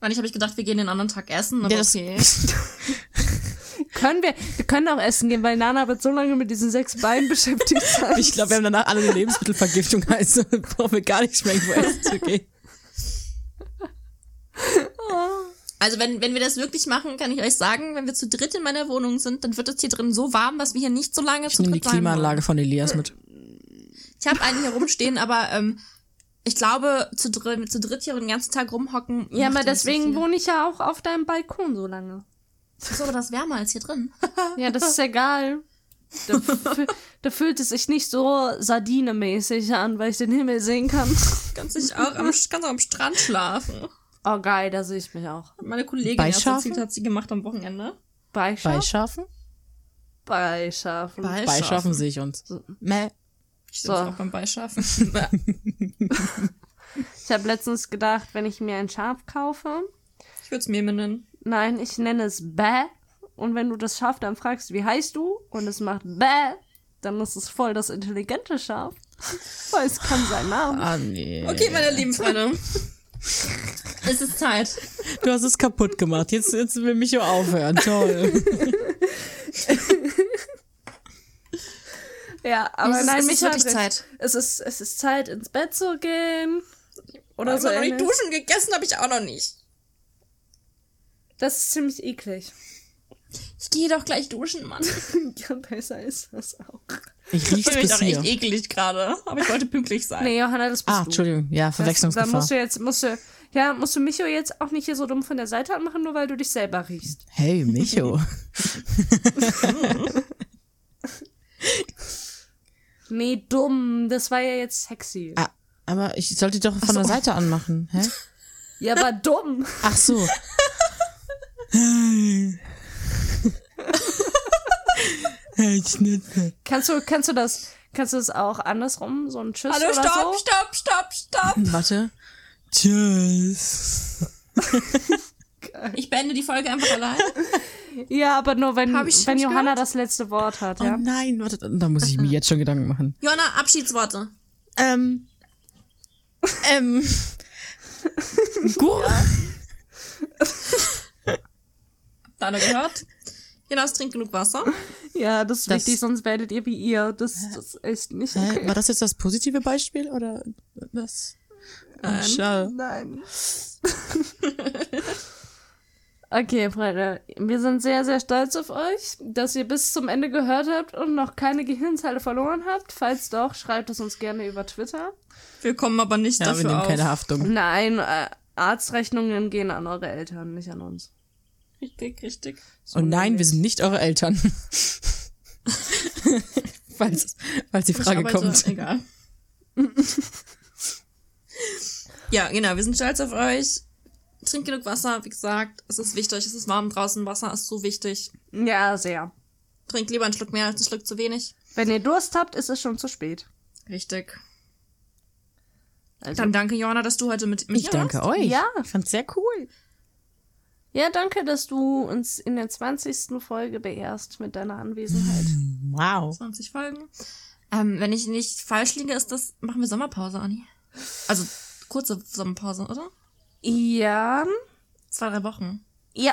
Eigentlich habe ich gedacht, wir gehen den anderen Tag essen, aber
Ja,
okay.
Können wir, wir können auch essen gehen, weil Nana wird so lange mit diesen sechs Beinen beschäftigt sein.
Ich glaube, wir haben danach alle eine Lebensmittelvergiftung, also brauchen wir gar nicht mehr irgendwo essen zu gehen.
Also wenn, wenn wir das wirklich machen, kann ich euch sagen, wenn wir zu dritt in meiner Wohnung sind, dann wird es hier drin so warm, dass wir hier nicht so lange
Ich
zu
nehme die
dritt sein
Klimaanlage von Elias mit.
Ich habe einen hier rumstehen, aber ähm, ich glaube, zu, dr zu dritt hier den ganzen Tag rumhocken.
Ja, aber
so
deswegen
viel.
wohne ich ja auch auf deinem Balkon so lange.
Ist aber das wärmer als hier drin.
Ja, das ist egal. Da, da fühlt es sich nicht so sardinemäßig an, weil ich den Himmel sehen kann.
Kannst dich auch am, kannst auch am Strand schlafen.
Oh, geil, da sehe ich mich auch.
Meine Kollegin erzählt, hat sie gemacht am Wochenende.
Beischafen?
Beischafen?
Beischafen.
Beischafen sehe ich uns. Mäh.
Ich
So.
so. auch beim Beischafen.
Ich habe letztens gedacht, wenn ich mir ein Schaf kaufe,
ich würde es mir nennen.
Nein, ich nenne es Bäh. Und wenn du das Schaf dann fragst, wie heißt du? Und es macht Bäh, dann ist es voll das intelligente Schaf. Weil es kann sein Name.
Ah, nee.
Okay, meine lieben Freunde. es ist Zeit.
Du hast es kaputt gemacht. Jetzt, jetzt will Micho aufhören. Toll.
Ja, aber
es ist,
nein,
es
mich
ist Zeit.
Es ist, es ist Zeit, ins Bett zu gehen. Oder so.
so noch nicht duschen gegessen habe ich auch noch nicht.
Das ist ziemlich eklig.
Ich gehe doch gleich duschen, Mann.
Ja, besser ist das auch.
Ich
bin mich doch echt eklig gerade. Aber ich wollte pünktlich sein.
Nee, Johanna, das bist
Ah,
du.
Entschuldigung. Ja, Verwechslungsgefahr.
musst du jetzt, musst du, ja, musst du Micho jetzt auch nicht hier so dumm von der Seite anmachen, nur weil du dich selber riechst.
Hey, Micho.
Nee, dumm, das war ja jetzt sexy.
ah, aber ich sollte die doch von der Seite anmachen. Hä?
Ja, aber dumm.
Ach so. Hey, Schnitzel.
Kannst du, kannst du das, kannst du das auch andersrum, so ein Tschüss
Hallo,
oder
stopp,
so?
stopp, stopp, stopp.
Warte. Tschüss.
Ich beende die Folge einfach allein.
Ja, aber nur wenn, wenn Johanna
gehört?
das letzte Wort hat,
Oh
ja.
nein, warte, da muss ich mir jetzt schon Gedanken machen.
Jonna, Abschiedsworte.
Ähm. Ähm. Gut.
Deine gehört. Jonas trinkt genug Wasser.
Ja, das ist
Das-
wichtig, sonst werdet ihr wie ihr. Das, das ist echt nicht okay.
War das jetzt das positive Beispiel oder das?
Nein.
Schade.
Nein. okay, Freunde, wir sind sehr, sehr stolz auf euch, dass ihr bis zum Ende gehört habt und noch keine Gehirnzelle verloren habt. Falls doch, schreibt es uns gerne über Twitter.
Wir kommen aber nicht
Ja, wir
dafür
nehmen
auf.
keine Haftung.
Nein, äh, Arztrechnungen gehen an eure Eltern, nicht an uns.
Richtig, richtig.
Und nein, wir sind nicht eure Eltern. falls, falls die Frage
Ich arbeite-
kommt.
Egal. ja, genau. Wir sind stolz auf euch. Trinkt genug Wasser, wie gesagt. Es ist wichtig. Es ist warm draußen. Wasser ist so wichtig.
Ja, sehr.
Trinkt lieber einen Schluck mehr als einen Schluck zu wenig.
Wenn ihr Durst habt, ist es schon zu spät.
Richtig.
Also,
Dann danke, Johanna, dass du heute mit, mit
Ich
hier
danke
warst.
euch.
Ja.
Ich fand's sehr cool.
Ja, danke, dass du uns in der 20. Folge beehrst mit deiner Anwesenheit.
Wow.
20 Folgen. Ähm, wenn ich nicht falsch liege, ist das. Machen wir Sommerpause, Anni. Also kurze Sommerpause, oder?
Ja,
Zwei, drei Wochen.
ja.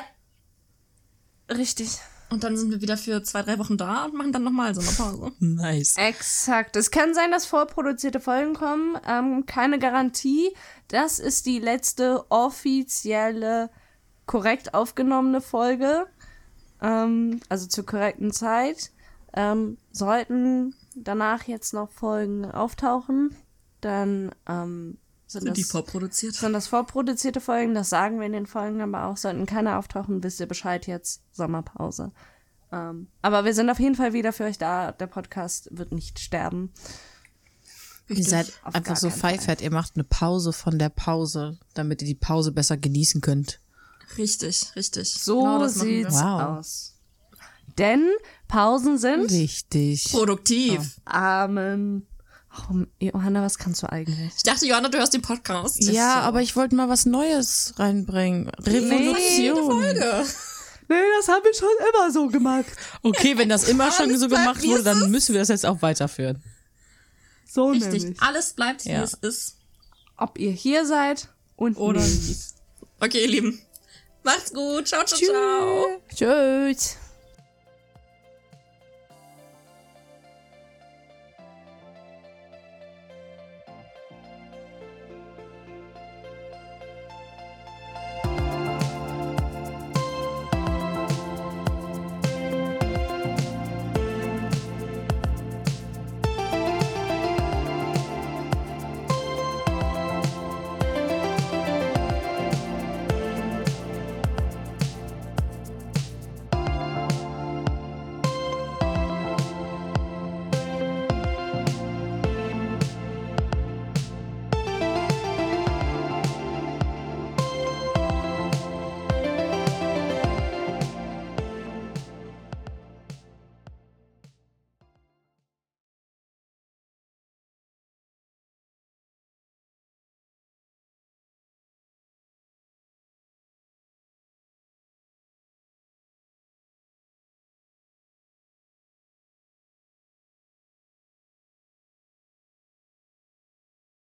Richtig.
Und dann sind wir wieder für zwei, drei Wochen da und machen dann nochmal Sommerpause.
Nice.
Exakt. Es kann sein, dass vorproduzierte Folgen kommen. Ähm, keine Garantie. Das ist die letzte offizielle, korrekt aufgenommene Folge. Ähm, also zur korrekten Zeit. Ähm, sollten danach jetzt noch Folgen auftauchen, dann ähm, sind,
Sind die
das,
vorproduziert?
sind das vorproduzierte Folgen. Das sagen wir in den Folgen aber auch. Sollten keine auftauchen, wisst ihr Bescheid jetzt. Sommerpause. Ähm, aber wir sind auf jeden Fall wieder für euch da. Der Podcast wird nicht sterben.
Ihr seid
auf
einfach so pfeifert. Ihr macht eine Pause von der Pause, damit ihr die Pause besser genießen könnt.
Richtig, richtig.
So
Genau wir.
sieht's
Wow.
aus. Denn Pausen sind
Richtig.
Produktiv.
Amen. Oh, Johanna, was kannst du eigentlich?
Ich dachte, Johanna, du hörst den Podcast.
Ja, aber ich wollte mal was Neues reinbringen. Revolution.
Folge.
Nee, das habe ich schon immer so gemacht.
Okay, wenn das immer schon so gemacht wurde, dann müssen wir das jetzt auch weiterführen.
So
Richtig. Alles bleibt, wie
Ja.
es ist.
Ob ihr hier seid und
Oder
nicht.
nicht. Okay, ihr Lieben. Macht's gut. Ciao, ciao, ciao.
Tschüss.